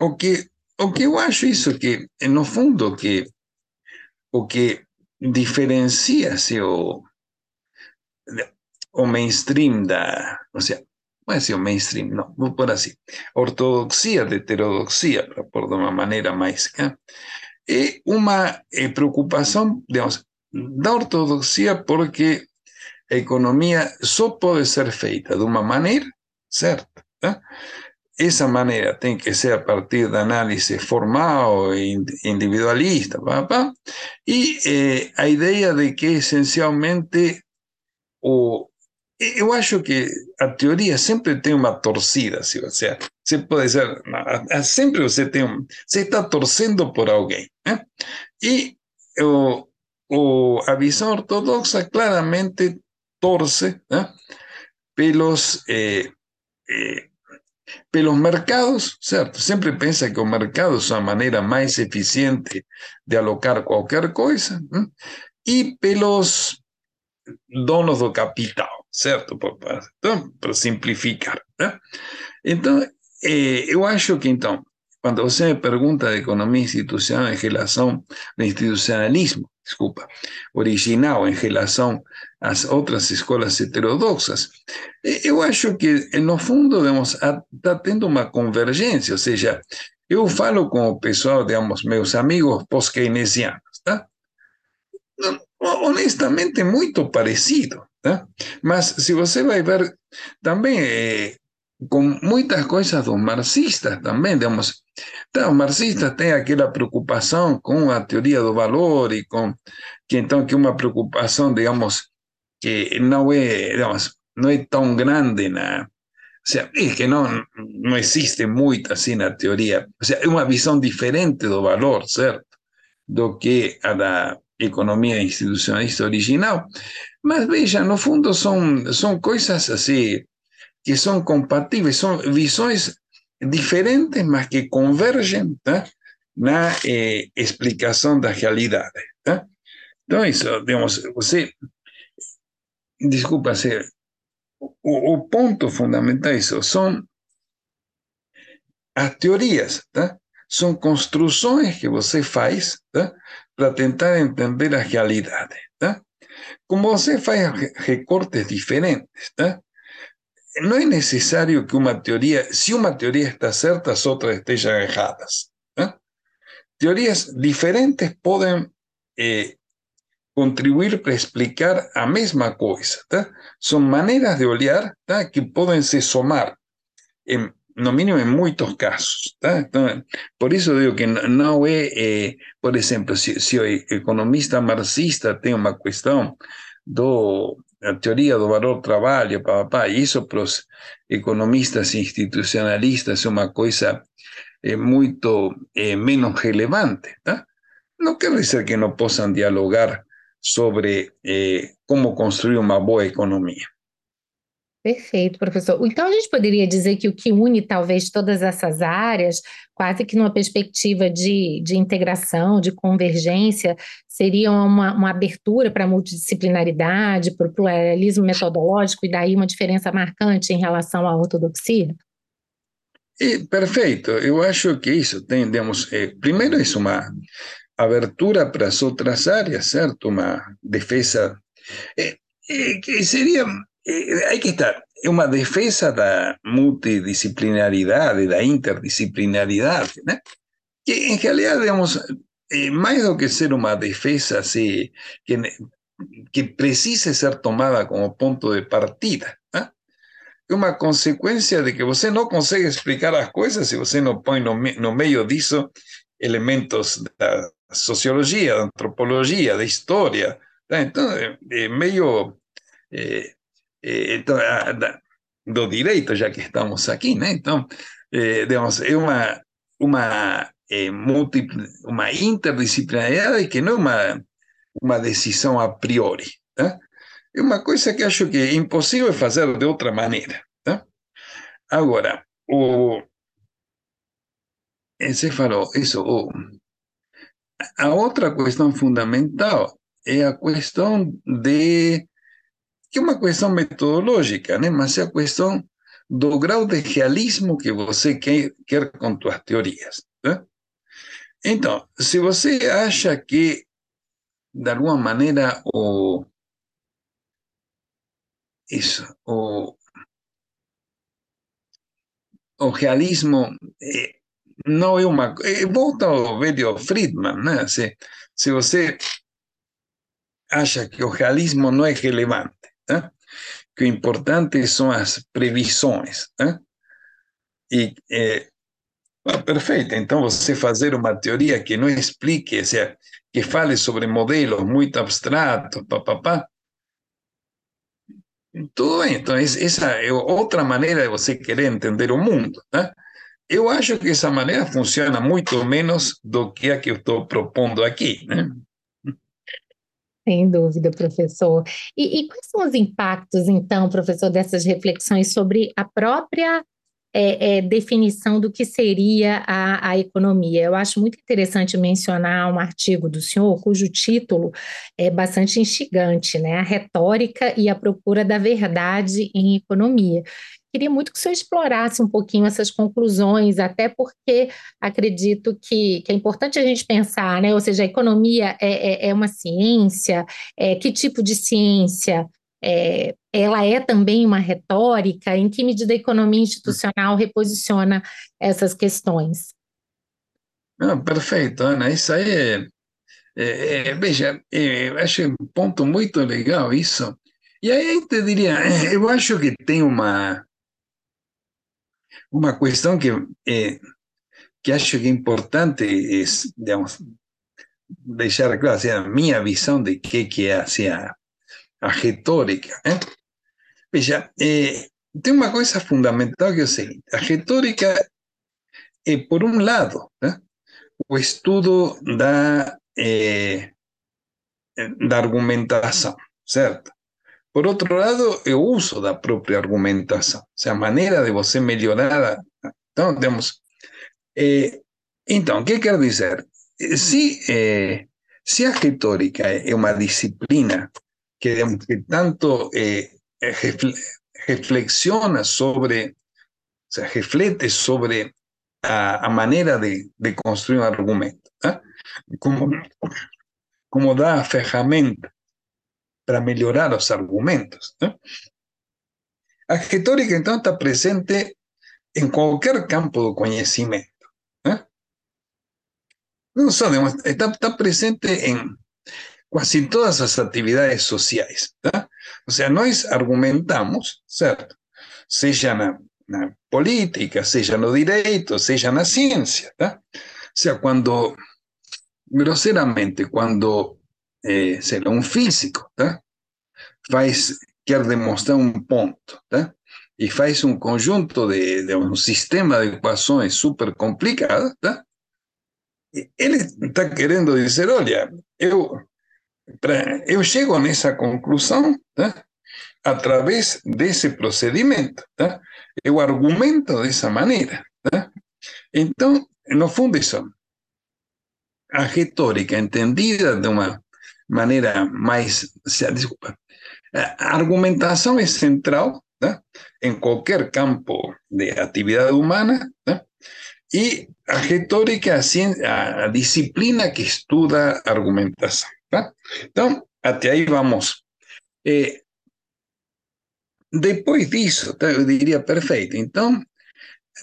O que o que eu acho isso que no fundo que o que diferencia-se o, o mainstream da, ou seja, é assim o mainstream, não, vou por assim, ortodoxia de heterodoxia, pôr de uma maneira mais, é, é uma é, preocupação, digamos, da ortodoxia porque a economia só pode ser feita de uma maneira, certo? É? esa manera tiene que ser a partir de análisis formal e individualista, eh, a idea de que esencialmente o eu acho que a teoria sempre tem uma torcida, se você, você pode ser, sempre está torcendo por alguém, né? E o, o, a visão ortodoxa claramente torce né? pelos eh, eh, pelos mercados, certo? Sempre pensa que os mercados são a maneira mais eficiente de alocar qualquer coisa, hein? e pelos donos do capital, certo? Então, para simplificar. Né? Então, eh, eu acho que, então, quando você me pergunta de economia institucional em relação ao institucionalismo, desculpa, original em relação às outras escolas heterodoxas, eu acho que, no fundo, está tendo uma convergência, ou seja, eu falo com o pessoal, digamos, meus amigos pós-keynesianos, tá? Honestamente, muito parecido, tá? Mas se você vai ver também eh, com muitas coisas dos marxistas também, digamos, então, os marxistas têm aquela preocupação com a teoria do valor e com que então que uma preocupação, digamos, que não é, digamos, não é tão grande na, o sea, es que no, no existe muito assim na teoria. O sea, é uma visão diferente do valor, certo? Do que a da economia institucionalista original. Mas veja, no fundo são, são coisas assim que son compatibles, son visiones diferentes, mas que convergen ¿tá? na eh, explicação da realidade. Tá? Então, isso, digamos, você. Desculpa, ser, o, o ponto fundamental é isso, são as teorias, tá? são construções que você faz tá? Para tentar entender a realidade. Tá? Como você faz recortes diferentes, tá? no es necesario que una teoría, si una teoría está cierta, las otras estén erradas. Teorías diferentes pueden eh, contribuir para explicar a misma cosa. Son maneras de olhar que pueden se somar, en, no mínimo en muchos casos. por eso digo que no, es, eh, por ejemplo, si, si el economista marxista tiene una cuestión do a teoria do valor trabalho, papá, isso para os economistas institucionalistas é uma coisa é, muito é, menos relevante. Tá? Não quer dizer que não possam dialogar sobre é, como construir uma boa economia. Perfeito, professor. Então, a gente poderia dizer que o que une talvez todas essas áreas, quase que numa perspectiva de, de integração, de convergência, seria uma, uma abertura para a multidisciplinaridade, para o pluralismo metodológico, e daí uma diferença marcante em relação à ortodoxia? E, perfeito. Eu acho que isso temos. Eh, primeiro, é uma abertura para as outras áreas, certo? Uma defesa. Eh, eh, que seria eh, hay que estar, es una defensa da multidisciplinaridade, da interdisciplinaridade, né? que en realidad, digamos, eh, más do que ser una defensa así, que, que precise ser tomada como punto de partida, ¿eh? é uma consequência de que você não consegue explicar as coisas se você não põe no, no meio disso elementos da sociologia, da antropologia, da história. Tá? Então, é, é meio eh, eh, do direito, já que estamos aqui, né? Então, eh, digamos, é uma, uma, eh, múltiple, uma interdisciplinaridade que não é uma, uma decisão a priori, Tá? É uma coisa que acho que é impossível fazer de outra maneira. Tá? Agora, o, você falou isso, o, a outra questão fundamental é a questão de que é uma questão metodológica, né? mas é a questão do grau de realismo que você quer, quer com suas teorias. Né? Então, se você acha que, de alguma maneira, o, isso, o, o realismo eh, não é uma. Eh, volta ao velho Friedman, né? Se, se você acha que o realismo não é relevante, né? que o importante são as previsões. Né? E, é, ah, perfeito, então você fazer uma teoria que não explique, ou seja, que fale sobre modelos muito abstratos, papapá, tudo bem, então essa é outra maneira de você querer entender o mundo. Né? Eu acho que essa maneira funciona muito menos do que a que eu estou propondo aqui. Né? Sem dúvida, professor. E, e, quais são os impactos, então, professor, dessas reflexões sobre a própria é, é, definição do que seria a, a, economia? Eu acho muito interessante mencionar um artigo do senhor, cujo título é bastante instigante, né? A retórica e a procura da verdade em economia. Queria muito que senhor explorasse um pouquinho essas conclusões, até porque acredito que, que é importante a gente pensar, né? Ou seja, a economia é, é, é uma ciência, é, que tipo de ciência? É, ela é também uma retórica? Em que medida a economia institucional reposiciona essas questões? Perfeito, Ana. Isso aí é, é, é veja, é, eu acho um ponto muito legal isso. E aí eu te diria, eu acho que tem uma uma questão que, eh, que acho que é importante é, digamos, deixar claro, assim, a minha visão de que, que é assim, a, a retórica. Né? Veja, eh, tem uma coisa fundamental que é o seguinte: a retórica é, por um lado, né, o estudo da, eh, da argumentação, certo? Por outro lado, é o uso da própria argumentação, ou seja, a maneira de você melhorar. Então, temos. Eh, então, o que quer dizer? Eh, se a retórica é uma disciplina que, que tanto eh, reflexiona sobre, o sea, reflete sobre a, a maneira de, de, construir um argumento, ¿eh? como, como dá a ferramenta para melhorar los argumentos. ¿no? A retórica, está presente em qualquer campo do conhecimento. Né? Não só, está, está presente em quase todas as atividades sociais. Tá? Ou seja, nós argumentamos, certo? Seja na, na política, seja no direito, seja na ciência. Tá? Ou seja, quando, grosseiramente, quando sei um físico, tá? faz, quer demonstrar um ponto, tá? e faz um conjunto de, de um sistema de equações super complicado, tá? ele está querendo dizer, olha, eu, pra, eu chego nessa conclusão tá? através desse procedimento, tá? eu argumento dessa maneira. Tá? Então, no fundo, isso, a retórica entendida de uma maneira mais, desculpa, a argumentação é central né, em qualquer campo de atividade humana né, e a retórica, a, a, disciplina que estuda argumentação. Tá? Então, até aí vamos. É, depois disso, tá, eu diria perfeito. Então,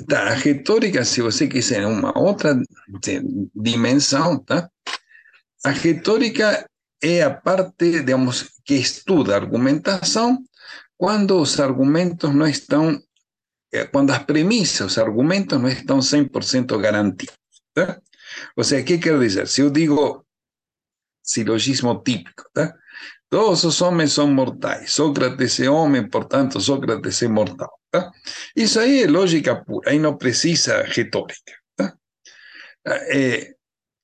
tá, a retórica, se você quiser uma outra dimensão, tá? a retórica é a parte, digamos, que estuda argumentação quando os argumentos não estão, quando as premissas, os argumentos não estão 100% garantidos. Tá? Ou seja, o que quer dizer? Se eu digo silogismo típico, tá? todos os homens são mortais, Sócrates é homem, portanto, Sócrates é mortal. Tá? Isso aí é lógica pura, aí não precisa retórica. Tá?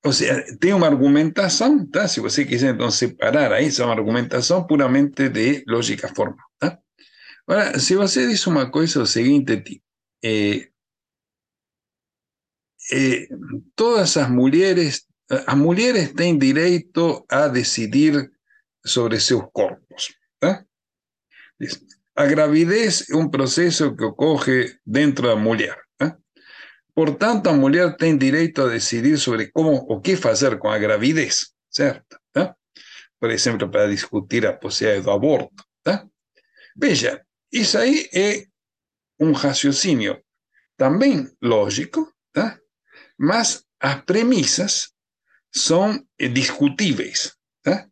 Ou seja, tem uma argumentação, tá? Se você quiser então separar aí, é uma argumentação puramente de lógica formal, tá? Agora, se você diz uma coisa o seguinte, eh, eh, todas as mulheres, as mulheres têm direito a decidir sobre seus corpos, tá? A gravidez é um processo que ocorre dentro da mulher. Por tanto, a mulher tem direito a decidir sobre como o que fazer com a gravidez, certo? Tá? Por exemplo, para discutir a possibilidade do aborto. Tá? Veja, isso aí é um raciocínio também lógico, tá? mas as premissas são discutíveis. Tá?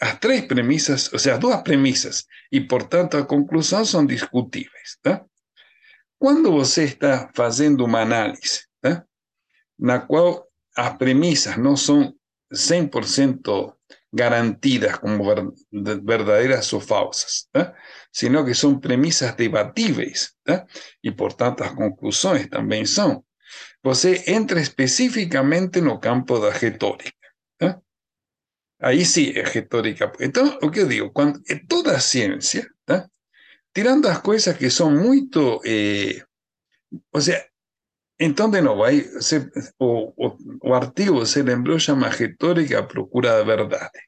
As três premissas, ou seja, as duas premissas, e portanto a conclusão são discutíveis. Tá? Quando você está fazendo uma análise, né, na qual as premissas não são 100% garantidas como verdadeiras ou falsas, né, sino que são premissas debatíveis, né, e portanto as conclusões também são, você entra especificamente no campo da retórica. Aí sim é retórica. Então, o que digo, quando, toda a ciência, né, tirando as coisas que são muito. Eh, ou seja, então, de novo, o, o, o, artigo se lembrou, chama Retórica à Procura da Verdade.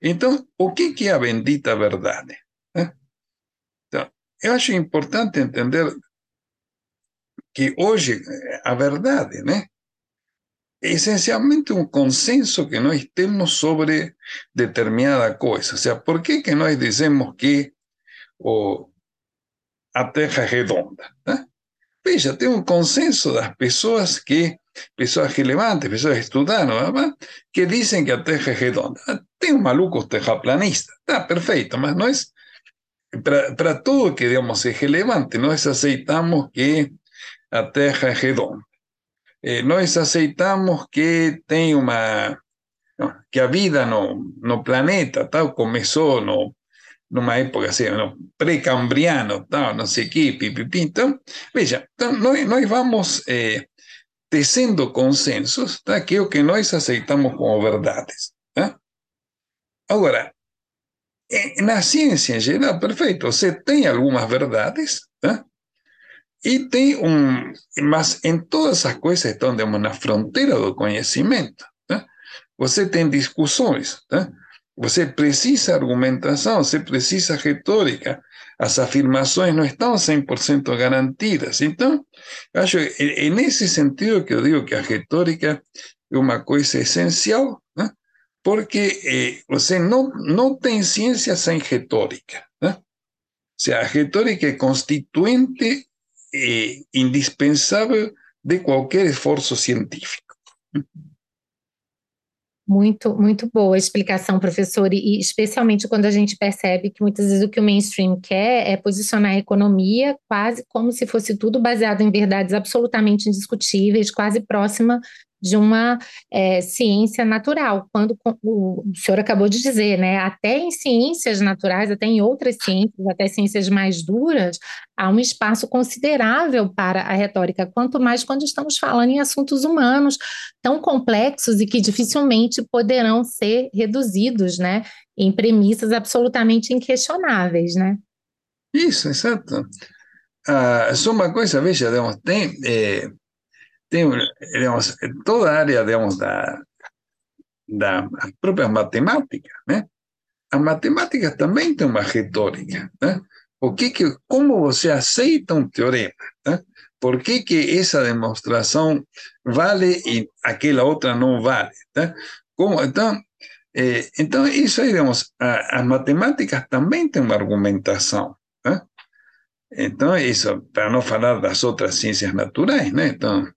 Então, o que, a bendita verdade? Eu acho importante entender que hoje a verdade, essencialmente um consenso que nós temos sobre determinada coisa. Ou seja, por que, que nós dizemos que o, a Terra redonda. Né? Veja, tem um consenso das pessoas que, pessoas relevantes, pessoas ¿verdad? que dizem que a Terra redonda. Tem um maluco terraplanista, tá perfeito, mas nós, para tudo que digamos é relevante, nós aceitamos que a Terra é redonda. Eh, nós aceitamos que tem uma que a vida no, no planeta tal começou no numa época assim, no, pré-cambriano, tal, não sei o que, pipipi. Veja, nós, nós vamos eh, tecendo consensos, tá? que é nós aceitamos como verdades. Tá? Agora, na ciência em geral, perfeito, você tem algumas verdades, tá? e tem mas em todas as coisas estão, digamos, na fronteira do conhecimento. Tá? Você tem discussões, tá? Você precisa argumentação, você precisa retórica. As afirmações não estão 100% garantidas. Então, acho é nesse sentido que eu digo que a retórica é uma coisa essencial, né? porque eh, você não, não tem ciência sem retórica. Né? Ou seja, a retórica é constituinte e indispensável de qualquer esforço científico. Muito, muito boa a explicação, professor, e especialmente quando a gente percebe que muitas vezes o que o mainstream quer é posicionar a economia quase como se fosse tudo baseado em verdades absolutamente indiscutíveis, quase próxima de uma é, ciência natural, quando o, senhor acabou de dizer, né? Até em ciências naturais, até em outras ciências, até ciências mais duras, há um espaço considerável para a retórica, quanto mais quando estamos falando em assuntos humanos tão complexos e que dificilmente poderão ser reduzidos, né? Em premissas absolutamente inquestionáveis, né? Isso, exato. Ah, só uma coisa, veja, tem, eh, tem, digamos, toda a área, digamos, da, das próprias matemáticas, né? As matemáticas também têm uma retórica, né? O que que, como você aceita um teorema, né? Por que que essa demonstração vale e aquela outra não vale, né? Como, então, eh, então isso aí, digamos, a, as matemáticas também têm uma argumentação, né? Então, isso, para não falar das outras ciências naturais, né? Então,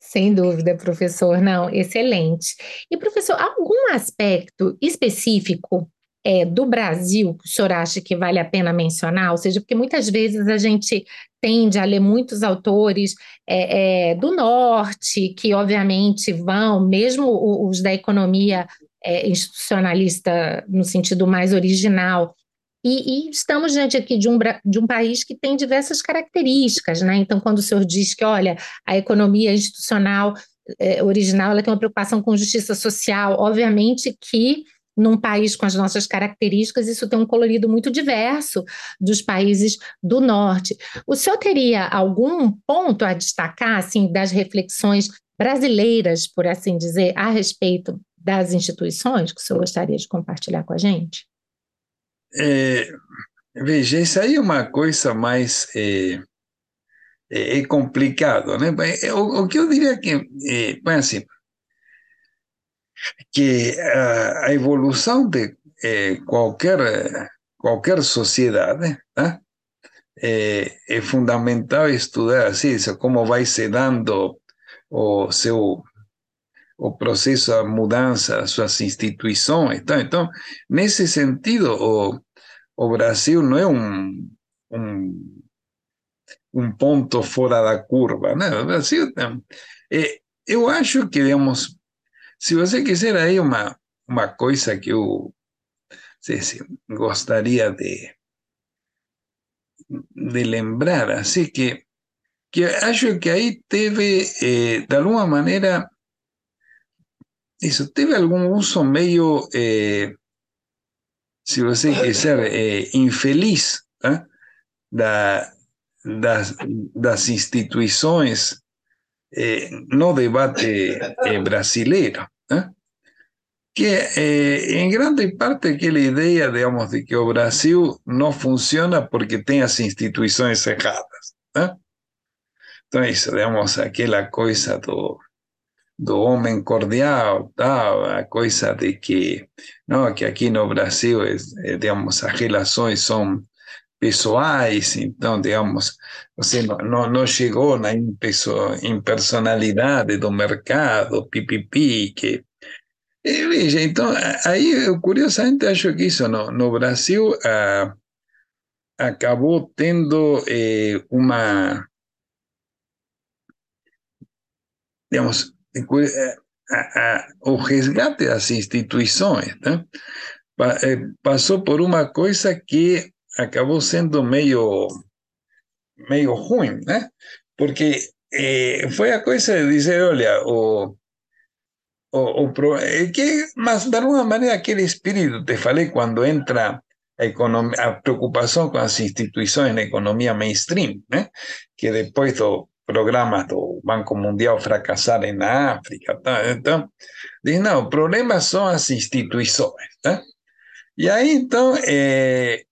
sem dúvida, professor. Não, excelente. E, professor, algum aspecto específico é, do Brasil que o senhor acha que vale a pena mencionar? Ou seja, porque muitas vezes a gente tende a ler muitos autores é, é, do norte, que obviamente vão, mesmo os da economia é, institucionalista no sentido mais original, e, e, estamos diante aqui de um, de um país que tem diversas características, né? Então, quando o senhor diz que, olha, a economia institucional é, original ela tem uma preocupação com justiça social. Obviamente que num país com as nossas características, isso tem um colorido muito diverso dos países do norte. O senhor teria algum ponto a destacar, assim, das reflexões brasileiras, por assim dizer, a respeito das instituições que o senhor gostaria de compartilhar com a gente? É, veja, isso aí é uma coisa mais é, é, é complicado, né? O, o, que eu diria que, é, assim, que a, a evolução de é, qualquer qualquer sociedade tá? é, é fundamental estudar assim, como vai se dando o seu o processo, a mudança, suas instituições. Tá? Então, nesse sentido, o, o Brasil não é um, um, um ponto fora da curva. Né? O Brasil, é, eu acho que, digamos, se você quiser aí uma, uma coisa que eu sei se, gostaria de, de lembrar, assim que, que acho que aí teve, eh, de alguma maneira, Eso tiene algún uso medio, eh, si lo sé, que ser eh, infeliz ¿eh? Da, das, das eh, no debate eh, brasileiro. Ah? Que eh, en grande parte aquella idea, digamos, de que o Brasil no funciona porque tiene las instituciones cerradas. Ah? Entonces, digamos, aquella cosa todo do homem cordial, tal, a coisa de que, não, que aqui no Brasil, é, digamos, as relações são pessoais, então, digamos, você não, não, não chegou na impersonalidade do mercado, pipipi, que... E, veja, então, aí eu curiosamente acho que isso no, no Brasil ah, acabou tendo eh, uma, digamos, eh, o resgate das instituições, né? Eh, passou por uma coisa que acabou sendo meio, meio ruim, né? Porque eh, foi a coisa de dizer, olha, o, o, o é que, mas de alguma maneira aquele espírito, te falei, quando entra a, economia, a preocupação com as instituições na economia mainstream, né? Que depois do programa do Banco Mundial fracassarem na África, tá? então, diz, não, o problema são as instituições, tá? E aí, então, eh,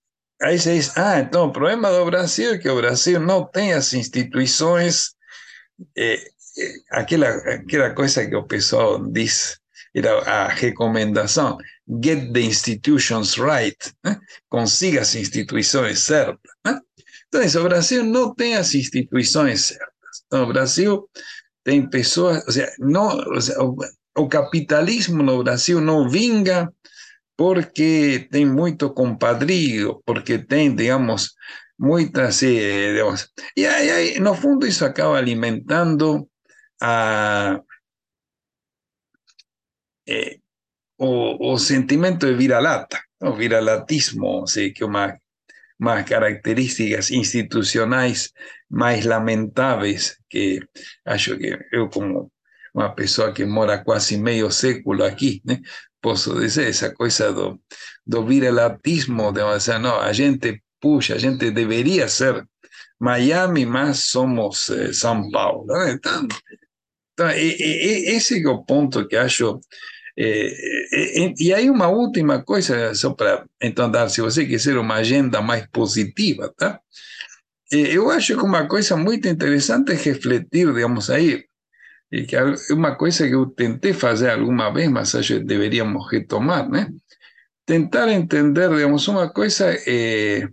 Aí você diz, ah, então o problema do Brasil é que o Brasil não tem as instituições, é, é, aquela, aquela coisa que o pessoal diz, era a recomendação, get the institutions right, né? consiga as instituições certas. Né? Então, o Brasil não tem as instituições certas. Então, o Brasil tem pessoas, ou seja, não, ou seja, o, capitalismo no Brasil não vinga porque tem muito compadrio, porque tem, digamos, muitas, eh, digamos, e aí, no fundo isso acaba alimentando a, eh, o, o, sentimento de vira-lata, viralatismo, que é uma, uma características institucionais mais lamentáveis que acho que eu como uma pessoa que mora quase meio século aqui, né? posso dizer, essa coisa do, do viralatismo, de dizer, não, a gente puxa, a gente deveria ser Miami, mas somos eh, São Paulo. Né? Então, então esse é o ponto que acho. Eh, e, e aí uma última coisa, só para então dar, se você quiser uma agenda mais positiva, tá? Eu acho que uma coisa muito interessante é refletir, digamos, aí, e que é uma coisa que eu tentei fazer alguma vez, mas acho que deveríamos retomar, né? Tentar entender, digamos, uma coisa, é,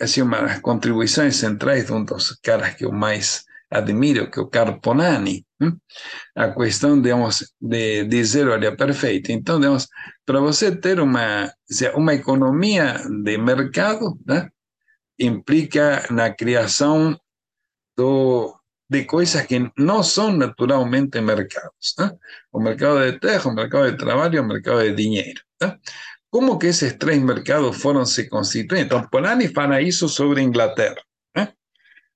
assim, uma das contribuições centrais de um dos caras que eu mais admiro, que é o Carponani, né? a questão, digamos, de dizer, olha, perfeito, então, digamos, para você ter uma, uma economia de mercado, né? implica na criação do de coisas que não são naturalmente mercados. ¿no? O mercado de terra, o mercado de trabalho o mercado de dinheiro. ¿no? Como que esses três mercados foram se constituindo? Então, Polanyi fala isso sobre Inglaterra.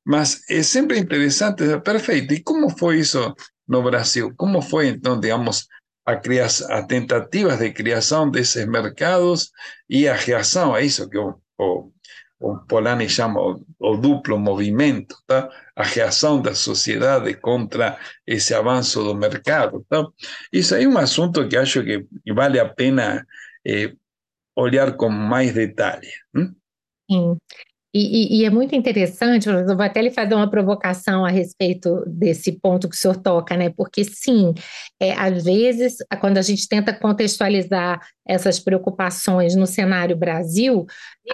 Mas é sempre interessante, perfeito, e como foi isso no Brasil. ¿Cómo fue entonces, digamos, a, a tentativas de creación de esos mercados y a reacción a eso que o, o, o Polanyi llama o, duplo movimiento, tá? a reação da sociedade contra esse avanço do mercado. Tá? Isso aí é um assunto que acho que vale a pena eh, olhar com mais detalhe. Hum? Sim. E, e, e, é muito interessante, eu vou até lhe fazer uma provocação a respeito desse ponto que o senhor toca, né? Porque, sim, é, às vezes, quando a gente tenta contextualizar essas preocupações no cenário Brasil,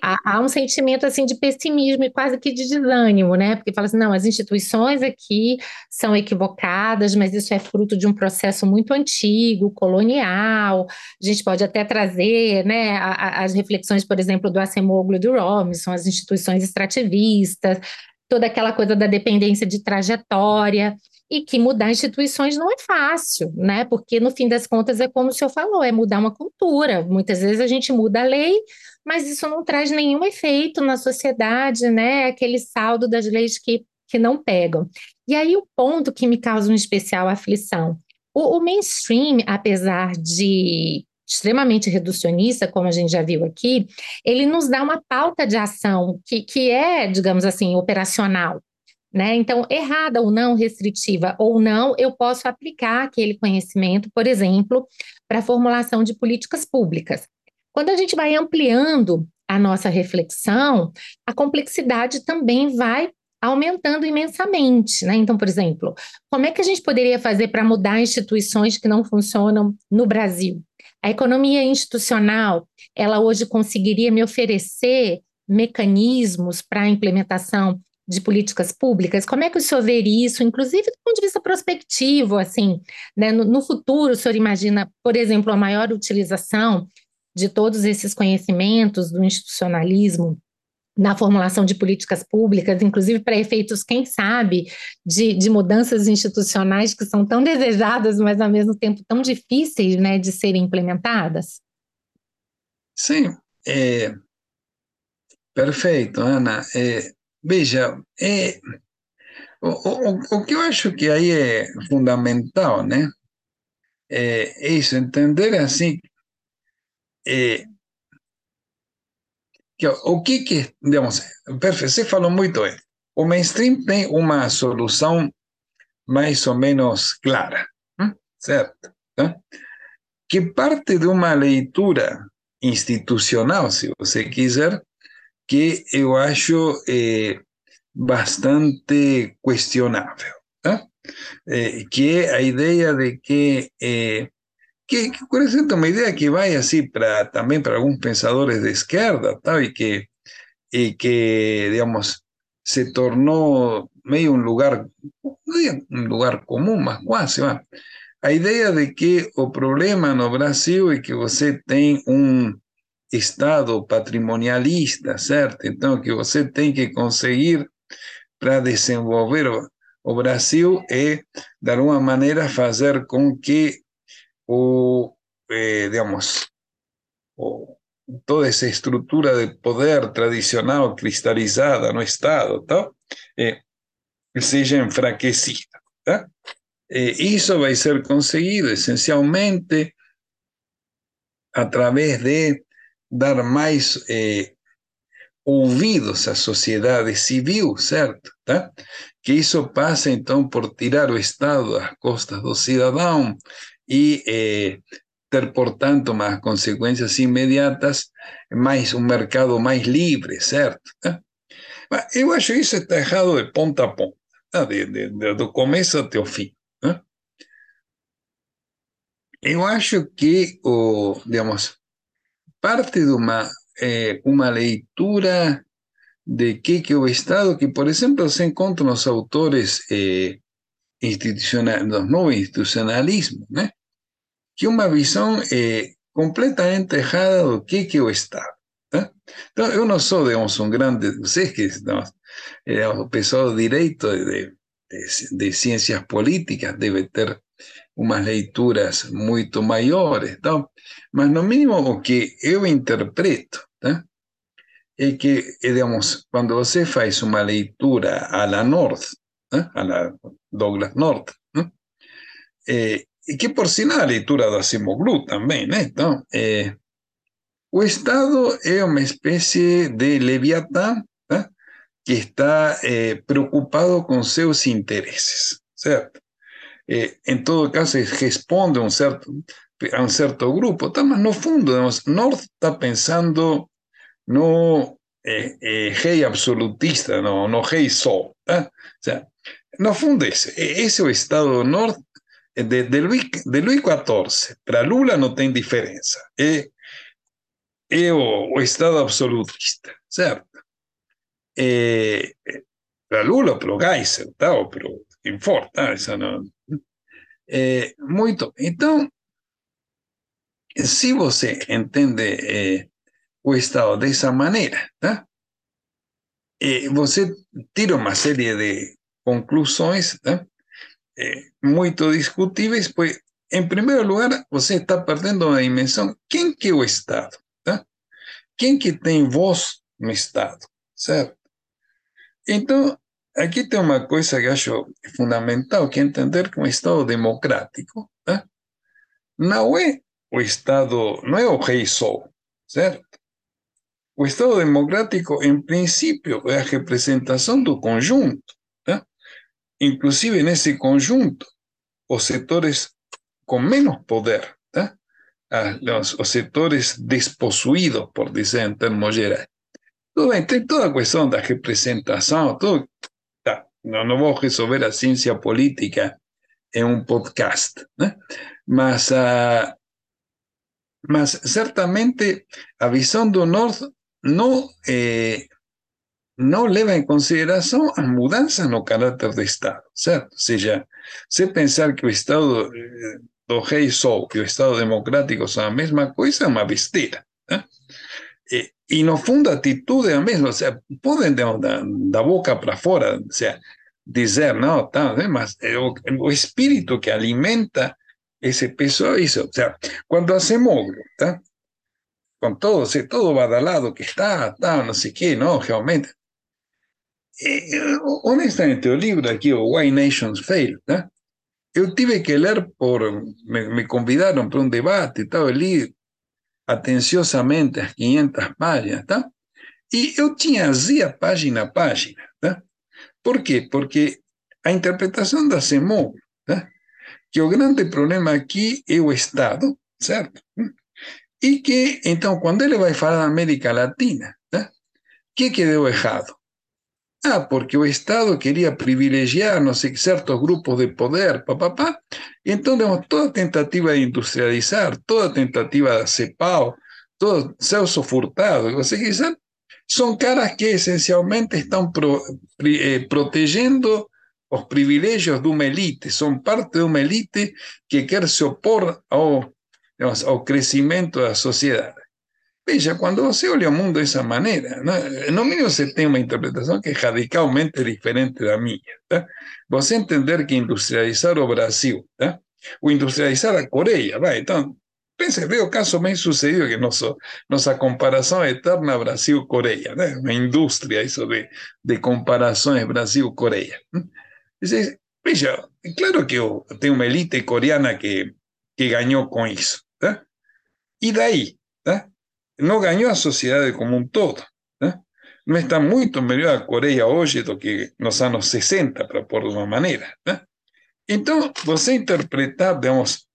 há, há, um sentimento assim de pessimismo e quase que de desânimo, né? Porque fala assim, não, as instituições aqui são equivocadas, mas isso é fruto de um processo muito antigo, colonial. A gente pode até trazer, né, as reflexões, por exemplo, do Acemoglu e do Robinson, as instituições extrativistas, toda aquela coisa da dependência de trajetória e que mudar instituições não é fácil, né? Porque no fim das contas é como o senhor falou, é mudar uma cultura. Muitas vezes a gente muda a lei, mas isso não traz nenhum efeito na sociedade, né? Aquele saldo das leis que, que não pegam. E aí o ponto que me causa uma especial aflição. O, o mainstream, apesar de extremamente reducionista, como a gente já viu aqui, ele nos dá uma pauta de ação que, que é, digamos assim, operacional. Né? Então, errada ou não, restritiva ou não, eu posso aplicar aquele conhecimento, por exemplo, para a formulação de políticas públicas. Quando a gente vai ampliando a nossa reflexão, a complexidade também vai aumentando imensamente, né? Então, por exemplo, como é que a gente poderia fazer para mudar instituições que não funcionam no Brasil? A economia institucional, ela hoje conseguiria me oferecer mecanismos para a implementação de políticas públicas, como é que o senhor vê isso, inclusive do ponto de vista prospectivo, assim, né? no, no futuro o senhor imagina, por exemplo, a maior utilização de todos esses conhecimentos do institucionalismo na formulação de políticas públicas, inclusive para efeitos, quem sabe, de, de, mudanças institucionais que são tão desejadas, mas ao mesmo tempo tão difíceis né, de serem implementadas? Sim, é, perfeito, Ana. É, Veja, é, o, o, o que eu acho que aí é fundamental, né? É isso, entender assim, é, que, o que que, digamos, perfeito, você falou muito bem, o mainstream tem uma solução mais ou menos clara, certo? Que parte de uma leitura institucional, se você quiser, que eu acho eh, bastante questionável, eh, que é a ideia de que, eh, que, que por uma ideia que vai assim para também para alguns pensadores de esquerda, e que e que digamos se tornou meio um lugar um lugar comum, mas quase, a ideia de que o problema no Brasil é que você tem um Estado patrimonialista, certo? Então, que você tem que conseguir para desenvolver o, Brasil é, de alguma maneira, fazer com que o, eh, digamos, o, toda essa estrutura de poder tradicional cristalizada no Estado tá? Eh, seja enfraquecida. Tá? Eh, isso vai ser conseguido essencialmente a través de dar mais eh, ouvidos à sociedade civil, certo? Tá? Que isso passa, então, por tirar o Estado das costas do cidadão e eh, ter, portanto, mais consequências imediatas, mais um mercado mais livre, certo? Tá? Eu acho isso está errado de ponta a ponta, tá? de, de, de, do começo até o fim. Tá? Eu acho que, o, digamos, parte de uma, eh, uma de que, que o Estado, que por exemplo se encontra nos autores eh, institucionais, nos novos institucionalismos, né? que uma visão eh, completamente errada do que, que é o Estado. Né? Então, eu não sou, digamos, um grande, vocês que digamos, eh, o pessoal de de, de, políticas, deve ter umas leituras muito maiores, então, mas no mínimo que eu interpreto tá? é que, digamos, quando você faz uma leitura a la North, a la Douglas North, tá? é, que por sinal a leitura do Acimoglu também, né? É, o Estado é uma espécie de leviatã tá? que está preocupado com seus interesses, certo? É, em todo caso, responde a um certo, a um certo grupo, tá? mas no fundo, digamos, North está pensando no eh, eh, rei absolutista, no, no rei só. Tá? O sea, no fundo, esse é o Estado do Norte de, de, Luís, de Luís XIV. Para Lula não tem diferença. É, é o, o Estado absolutista, certo? Para Lula, para Geisel, para o não. É, muito. Então, se você entende é, o Estado dessa maneira, tá? E você tira uma série de conclusões tá? é, muito discutíveis, pois, em primeiro lugar, você está perdendo uma dimensão. Quem que é o Estado? Tá? Quem que tem voz no Estado? Certo? Então, aqui tem uma coisa que acho fundamental, que entender que Estado democrático tá? não é o Estado, não é o rei só, certo? O Estado democrático, em princípio, é a representação do conjunto. Né? Inclusive, nesse conjunto, os setores com menos poder, né? os, os setores por dizer em termos gerais. Tem toda a questão da representação, tudo, não, não vou resolver a ciência política em um podcast, né? mas, uh, mas certamente a visão do Norte no, eh, no leva em consideração as mudanças no caráter do Estado, certo? Ou seja, se pensar que o Estado eh, do rei Sol e o Estado democrático são a mesma coisa, é uma besteira. Né? eh, inofunda atitude mesmo, ou seja, podem da, da, boca para fora, ou seja, dizer, não, tá, mas é o, o, que alimenta esse pessoal, isso, ou seja, quando hacemos, tá? Com todo, se todo badalado que está, tá, não sei o que, não, realmente. Eh, eh, honestamente, o livro aqui, o Why Nations Fail, tá? Eu tive que ler por, me, me convidaram para um debate e tal, eu li atenciosamente las 500 páginas, ¿está? Y yo tinha página a página, ¿tá? Por quê? Porque a interpretação da CEMOV, ¿tá? que o grande problema aqui é o Estado, certo? Y que, entonces, cuando él va a falar de América Latina, ¿qué quedó dejado? Ah, porque el Estado quería privilegiar, no ciertos grupos de poder, papá, pa, y entonces toda tentativa de industrializar, toda tentativa de CEPAO, todo Celso Furtado, son caras que esencialmente están pro, eh, protegiendo los privilegios de una élite, son parte de una élite que quiere se opor ao crescimento da sociedade. Veja, quando você olha o mundo dessa maneira, no mínimo você tem uma interpretação que é radicalmente diferente da minha. Tá? Você entender que industrializar o Brasil, tá? ou industrializar a Coreia, vai, então, pense, vê o caso bem sucedido, que nosso, nossa comparação eterna Brasil-Coreia, né? uma indústria isso de, de comparações Brasil-Coreia. Veja, claro que eu tenho uma elite coreana que, que ganhou com isso. Y de ahí, no ganó a sociedad como un todo. No está muito melhor a Coreia hoje do que nos anos 60, para pôr de uma maneira. Então, você digamos,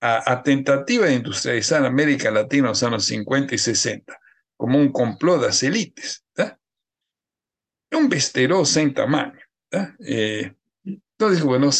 a, tentativa de industrializar América Latina nos anos 50 e 60 como um complô das elites, tá? é um besterol sem tamanho. Tá? Não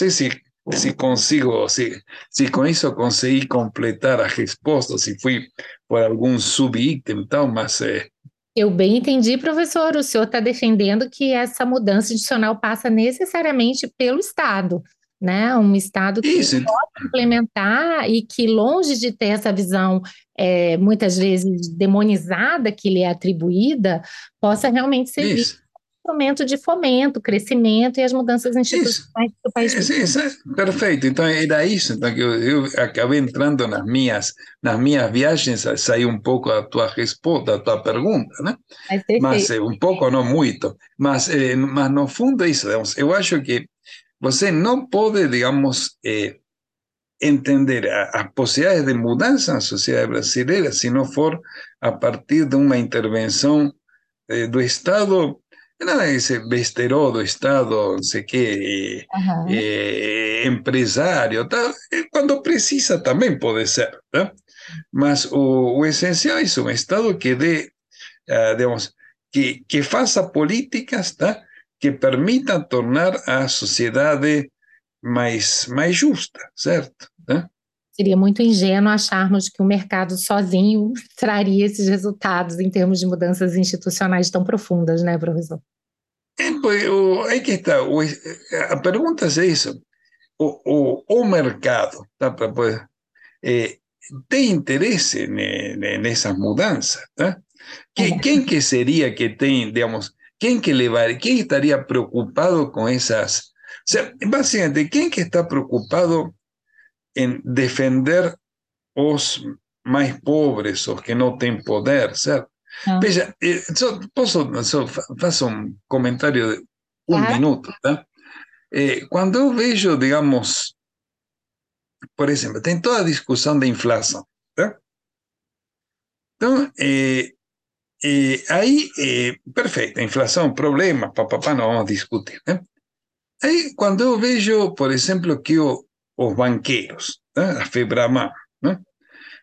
si consigo, si, si con eso conseguí completar a resposta, se fui por algum subitem e tal, mas é... Eu bem entendi, professor. O senhor está defendendo que essa mudança institucional passa necessariamente pelo Estado, né? Um Estado que Isso. pode implementar e que, longe de ter essa visão é, muitas vezes demonizada que lhe é atribuída, possa realmente servir Isso instrumento de fomento, crescimento e as mudanças institucionais do país. Isso, isso, perfeito. Então era isso. Então eu, eu acabei entrando nas minhas nas minhas viagens, saiu um pouco da tua resposta, da tua pergunta, né? Mas um pouco, não muito. Mas, eh, mas no fundo é isso. Digamos, eu acho que você não pode, digamos, eh, entender as possibilidades de mudança na sociedade brasileira se não for a partir de uma intervenção eh, do Estado, Era ese vesterodo, Estado, no sé qué, eh, empresario. Eh, cuando precisa también puede ser, ¿verdad? Mas o, esencial es un Estado que dé, ah, digamos, que, que faça políticas que permitan tornar a sociedade mais, mais justa, cierto Tá? Seria muito ingênuo acharmos que o mercado sozinho traria esses resultados em termos de mudanças institucionais tão profundas, né, professor? É, pois, o, aí que está, o, a pergunta é isso, o, o, o mercado tá? Pra, poder, eh, tem interesse ne, ne, nessas mudanças, tá? Que, quem que seria que tem, digamos, quem que levar, quem estaria preocupado com essas, o sea, básicamente, quem que está preocupado em defender os mais pobres, os que não têm poder, certo? Ah. Veja, eh, só, posso, só fa- faço um comentário de um Claro. minuto, tá? Eh, quando eu vejo, digamos, por exemplo, tem toda a discussão da inflação, tá? Então, eh, eh, aí, eh, perfeito, a inflação é problema, papapá, não vamos discutir, né? Aí, quando eu vejo, por exemplo, que o, os banqueiros, tá? a Febraman, né?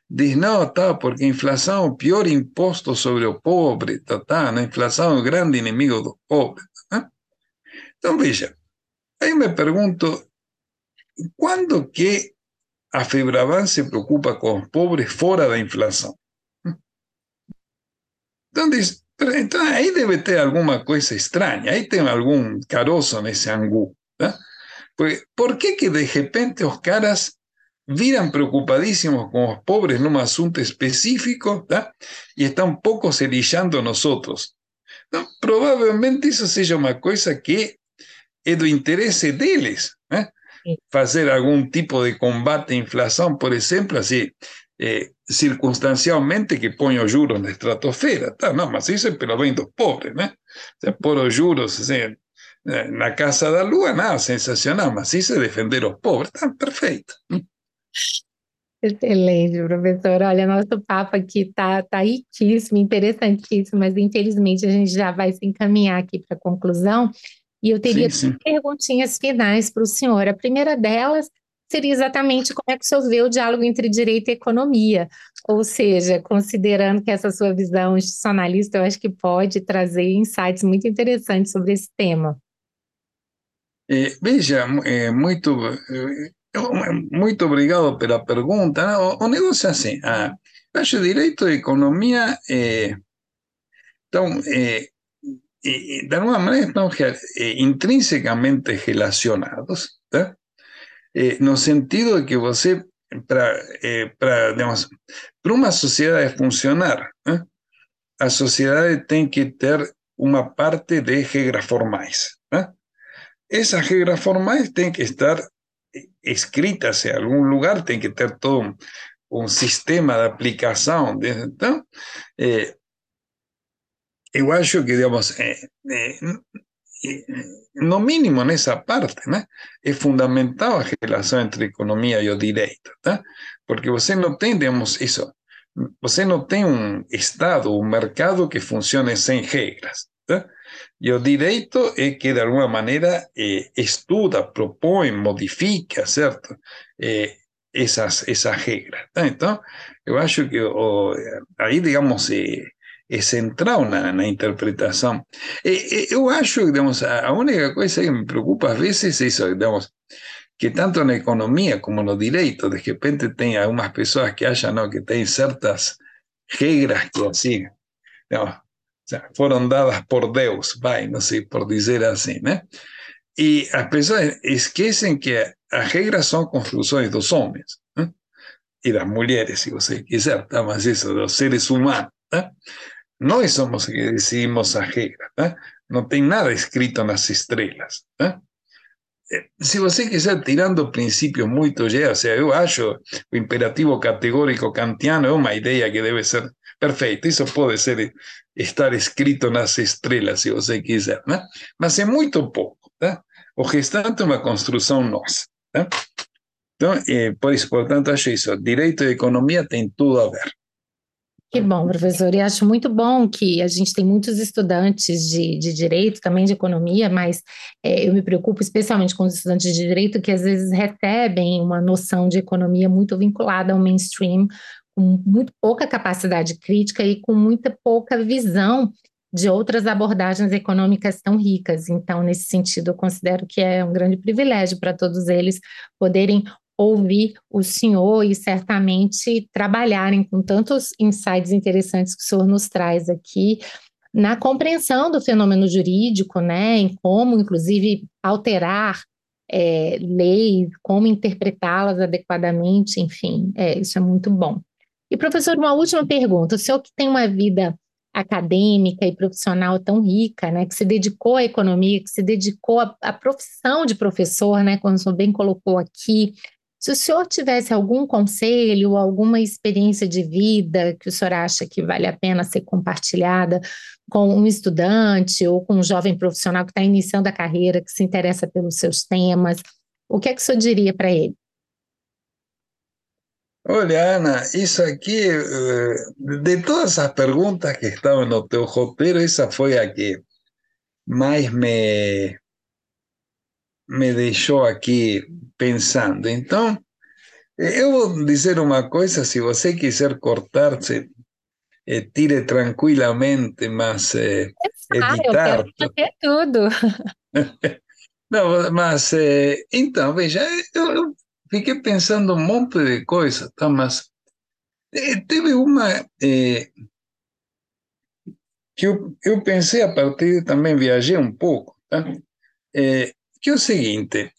diz, não, tá, porque a inflação é o pior imposto sobre o pobre, tá, tá, a inflação é o grande inimigo dos pobres. Né? Então, veja, aí me pergunto, quando que a Febraban se preocupa com os pobres fora da inflação? Então, diz, pero, então aí deve ter alguma coisa estranha, aí tem algum caroço nesse angu. Tá? Porque, por que que de repente os caras viram preocupadísimos com os pobres num assunto específico tá? e estão pouco se lixando nosotros? Então, provavelmente isso seja uma coisa que é do interesse deles, né? Fazer algum tipo de combate à inflação, por exemplo, assim, eh, circunstancialmente que põe os juros na estratosfera, tá? Não, mas isso é pelo bem dos pobres, né? Se pôr os juros assim, na casa da lua, nada, sensacional, mas isso é defender os pobres, tá perfeito. Excelente, professor. Olha, nosso papo aqui tá, tá riquíssimo, interessantíssimo, mas infelizmente a gente já vai se encaminhar aqui para a conclusão. E eu teria Sim, sim. perguntinhas finais para o senhor. A primeira delas seria exatamente como é que o senhor vê o diálogo entre direito e economia, ou seja, considerando que essa sua visão institucionalista, eu acho que pode trazer insights muito interessantes sobre esse tema. Eh, veja, mu- eh, muito, eh, muito obrigado pela pergunta. O, o negócio é assim, ah, eu acho direito e economia estão, eh, eh, de alguma maneira, eh, intrinsecamente relacionados, tá? No sentido de que você, para, uma sociedade funcionar, né? a sociedade tem que ter uma parte de regras formais. Né? Essas regras formais têm que estar eh, escritas em algum lugar, tem que ter todo um sistema de aplicação. de- Então, eh, eu que, digamos, eh, eh, no mínimo nessa parte, né, é fundamental a relação entre a economia e o? Porque você não tem, digamos, isso, você não tem um Estado, um mercado que funcione sem regras, tá? E o direito é que, de alguma maneira, eh, estuda, propõe, modifica, certo? Eh, essas, essas regras. acho que o, aí, digamos, é, é central na, na interpretação. E- e Eu acho digamos, a a única coisa que me preocupa às vezes é isso, digamos, que tanto na economia como no direito, de repente tem algumas pessoas que acham não, que tem certas regras que assim, digamos, sea, foram dadas por Deus, vai, não sei, por dizer assim, né? E as pessoas esquecem que as regras são construções dos homens, né? e das mulheres, se você quiser, tá? mas isso, dos seres humanos, tá? Nós somos os que decidimos as regras, tá? Não nada escrito nas estrelas, tá? Eh, Se você quiser tirando princípios muito seja, eu acho o imperativo categórico kantiano é uma ideia que deve ser perfeita. Isso pode ser estar escrito nas estrelas, se você quiser, né? Mas é muito pouco, tá? O restante é uma construção nossa, tá? Então, eh, por isso, portanto, acho isso. Direito e economia tem tudo a ver. Que bom, professor. E acho muito bom que a gente tem muitos estudantes de, de direito, também de economia, mas é, eu me preocupo especialmente com os estudantes de direito que às vezes recebem uma noção de economia muito vinculada ao mainstream, com muito pouca capacidade crítica e com muita pouca visão de outras abordagens econômicas tão ricas. Então, nesse sentido, eu considero que é um grande privilégio para todos eles poderem ouvir o senhor e certamente trabalharem com tantos insights interessantes que o senhor nos traz aqui na compreensão do fenômeno jurídico, né, em como, inclusive, alterar é, leis, como interpretá-las adequadamente, enfim, é, isso é muito bom. E, professor, uma última pergunta. O senhor que tem uma vida acadêmica e profissional tão rica, né, que se dedicou à economia, que se dedicou à, à profissão de professor, né, como o senhor bem colocou aqui, se o senhor tivesse algum conselho, alguma experiência de vida que o senhor acha que vale a pena ser compartilhada com um estudante ou com um jovem profissional que está iniciando a carreira, que se interessa pelos seus temas, o que é que o senhor diria para ele? Olha, Ana, isso aqui, eh, de todas as perguntas que estavam no teu roteiro, essa foi a que mais me, me deixou aqui pensando. Então, eu vou dizer uma coisa: se você quiser cortar-se, eh, tire tranquilamente, mas eh, ah, editar. Eu quero tudo. Não, mas eh, então, veja, eu, fiquei pensando um monte de coisas, tá? mas eh, teve uma eh, que eu, eu pensei a partir, também viajei um pouco, tá? que é o seguinte,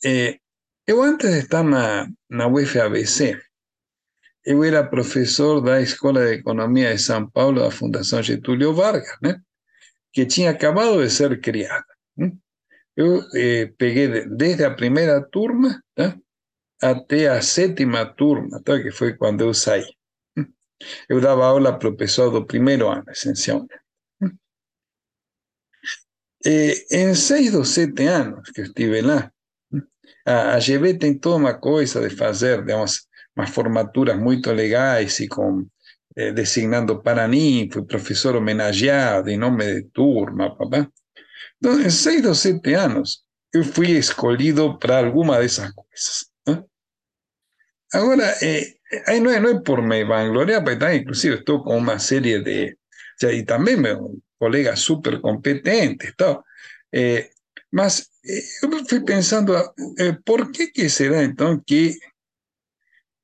eu antes de estar na, na UFABC, eu era professor da Escola de Economia de São Paulo da Fundação Getúlio Vargas, né? que tinha acabado de ser criada. Né? Eu eh, peguei desde a primeira turma tá? Até a sétima turma, tá? que foi quando eu saí. Eu dava aula para o pessoal do primeiro ano, essencialmente. E, em seis dos sete anos que eu estive lá, a, a GV tem toda uma coisa de fazer, digamos, umas formaturas muito legais e com eh, designando Paranin, fui professor homenageado em nome de turma, papá. Então, em seis ou sete anos, eu fui escolhido para alguma dessas coisas. Agora, eh, aí não é, não é por me vangloriar, porque tá, inclusive estou com uma série de... Sea, e também meu colegas super competentes, tal. Eh, mas eh, eu fui pensando, eh, por que que será então que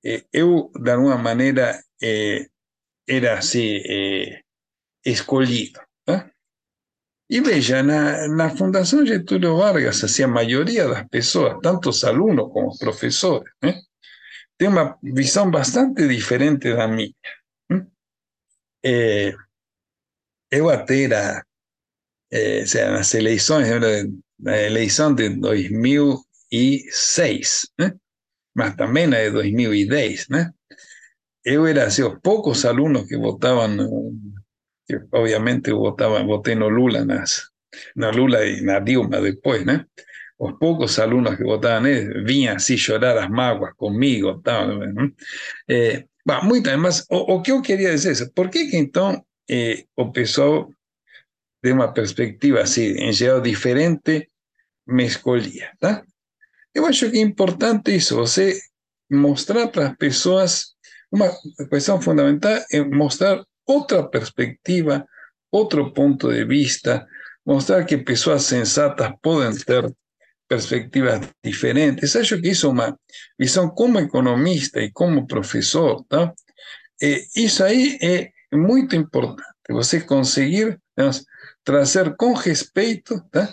eh, eu, de alguma maneira, era assim, escolhido? Né? E veja, na, na Fundação Getúlio Vargas, assim, a maioria das pessoas, tanto os alunos como os professores, tem uma visão bastante diferente da minha. Né? eu até era, ou seja, nas eleições, la eleição de 2006, né? mas também na de 2010. Né? Eu era assim, os poucos alunos que votavam, que obviamente eu votava, votei no Lula, nas, no Lula e na Dilma depois, né? Os poucos alunos que votavam nele vinham assim chorar as mágoas comigo. Tal, eh, muito, mas o, o, que eu queria dizer é, por que que então eh, o pessoal de uma perspectiva assim, em geral diferente, me escolhia, tá? Eu acho que é importante isso, você mostrar para as pessoas, uma questão fundamental é mostrar outra perspectiva, outro ponto de vista, mostrar que pessoas sensatas podem ter perspectivas diferentes. Acho que isso é uma visão como economista e como professor, tá? E isso aí é muito importante, você conseguir digamos, trazer com respeito tá?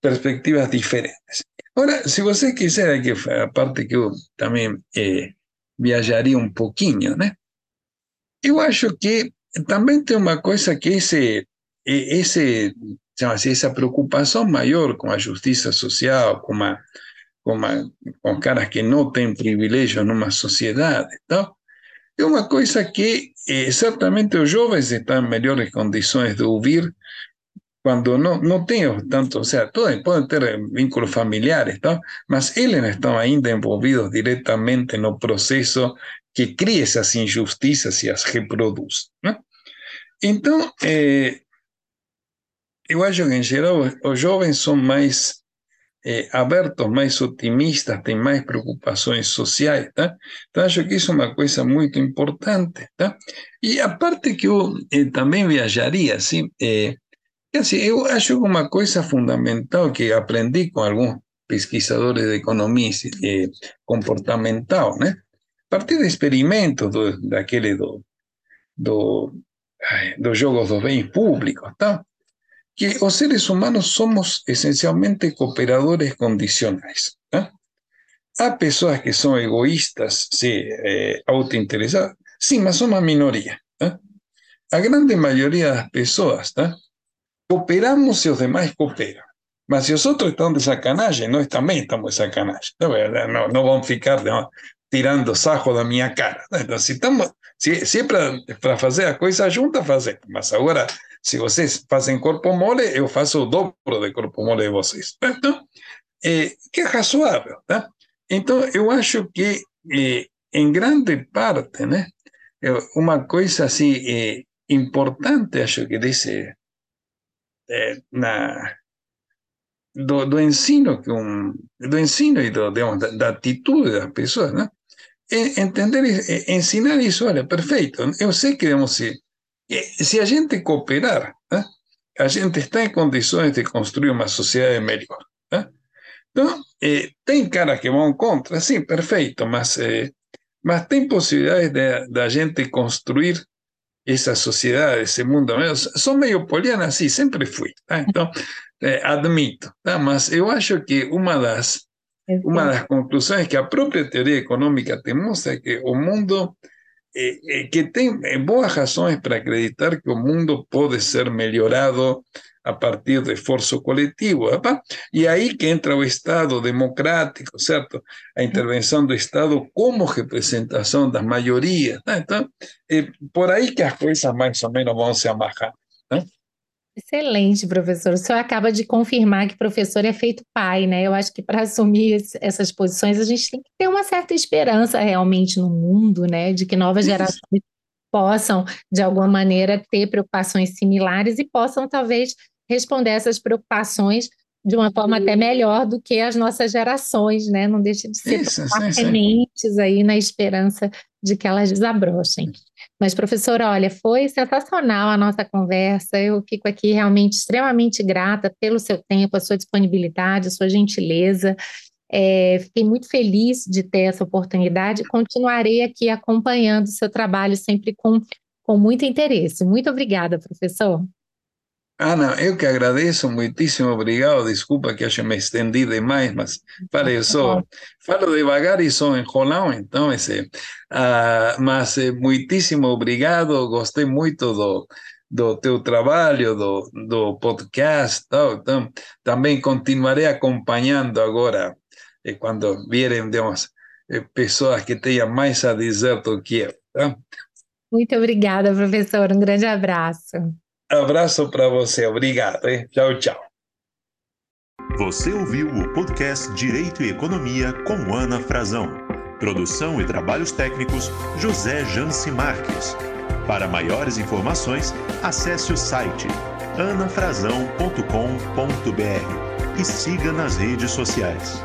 perspectivas diferentes. Agora, se você quiser, que a parte que eu também eh, viajaria um pouquinho, né? Acho que também tem uma coisa que esse, esse Então, assim, essa preocupação maior com a justiça social, com, a, com, a, caras que não têm privilégios numa sociedade, tal, é uma coisa que eh, certamente os jovens estão em melhores condições de ouvir cuando no, no tengo tanto, o sea, todos pueden tener vínculos familiares, ¿no? mas ellos no están ainda envolvidos directamente en el proceso que cría esas injusticias y las reproduce. Entonces, eh, eu acho que, em geral, os jovens são mais é, abertos, mais otimistas, têm mais preocupações sociais, tá? Então, acho que isso é uma coisa muito importante, tá? E a parte que eu eh, também viajaria, assim, é, Assim, eu acho que uma coisa fundamental que aprendi com alguns pesquisadores de economia eh, comportamental, né? A partir de experimentos do, daquele do, do, ai, dos jogos dos bens públicos, tá? que los seres humanos somos esencialmente cooperadores condicionales. ¿ah? ¿eh? Hay personas que son egoístas, sí, eh, autointeresadas, sí, mas son una minoría. ¿eh? A grande mayoría de las personas ¿ah? cooperamos si los demás cooperan. Mas si nosotros estamos de sacanagem, nós também estamos de sacanagem. No, no, no vamos ficar no, tirando sajo de mi cara. Entonces, si estamos se, se para fazer a coisa junta, fazer. Mas agora, se vocês fazem corpo mole, eu faço o dobro de corpo mole de vocês. Então, é, que é razoável. Tá? Então, eu acho que, é, em grande parte, né, uma coisa assim, é, importante, acho que desse é, na, do, do, ensino que um, do ensino e do, digamos, da, da atitude das pessoas, né? E entender, ensinar isso, olha, perfeito. Eu sei que digamos, se, se a gente cooperar, né? a gente está em condições de construir uma sociedade melhor. Né? Então, eh, tem caras que vão contra, sim, perfeito, mas, eh, mas tem possibilidades gente construir esa sociedad, ese mundo. Son medio polianas, sí, siempre fui. Entonces, eh, admito. Mas eu acho que uma das, uma das conclusões que a própria teoria econômica te mostra é que o mundo, eh, eh, que tem boas razões para acreditar que o mundo pode ser melhorado a partir do esforço coletivo. ¿verdad? E aí que entra o Estado democrático, certo? A intervenção do Estado como representação das maiorias. Né? Então, é por aí que as coisas mais ou menos vão se amarrar. Né? Excelente, professor. O senhor acaba de confirmar que professor é feito pai, né? Eu acho que para assumir essas posições a gente tem que ter uma certa esperança realmente no mundo, né? De que novas gerações possam, de alguma maneira, ter preocupações similares e possam, talvez, responder essas preocupações de uma forma até melhor do que as nossas gerações, né? Não deixa de ser sementes aí na esperança de que elas desabrochem. Mas, professora, olha, foi sensacional a nossa conversa. Eu fico aqui realmente extremamente grata pelo seu tempo, a sua disponibilidade, a sua gentileza. É, fiquei muito feliz de ter essa oportunidade e continuarei aqui acompanhando o seu trabalho sempre com, com muito interesse. Muito obrigada, professor. Ana, eu que agradeço, muitíssimo obrigado. Desculpa que eu me estendi demais, mas para eu sou, falo devagar e sou enrolão, então, esse, uh, mas eh, muitíssimo obrigado. Gostei muito do, do teu trabalho, do, do podcast, tal. Então, também continuarei acompanhando agora, eh, quando vierem, digamos, eh, pessoas que tenham mais a dizer do que eu. Tá? Muito obrigada, professor. Um grande abraço. Abraço para você, obrigado. Hein? Tchau, tchau. Você ouviu o podcast Direito e Economia com Ana Frazão. Produção e trabalhos técnicos José Janci Marques. Para maiores informações, acesse o site anafrazão.com.br e siga nas redes sociais.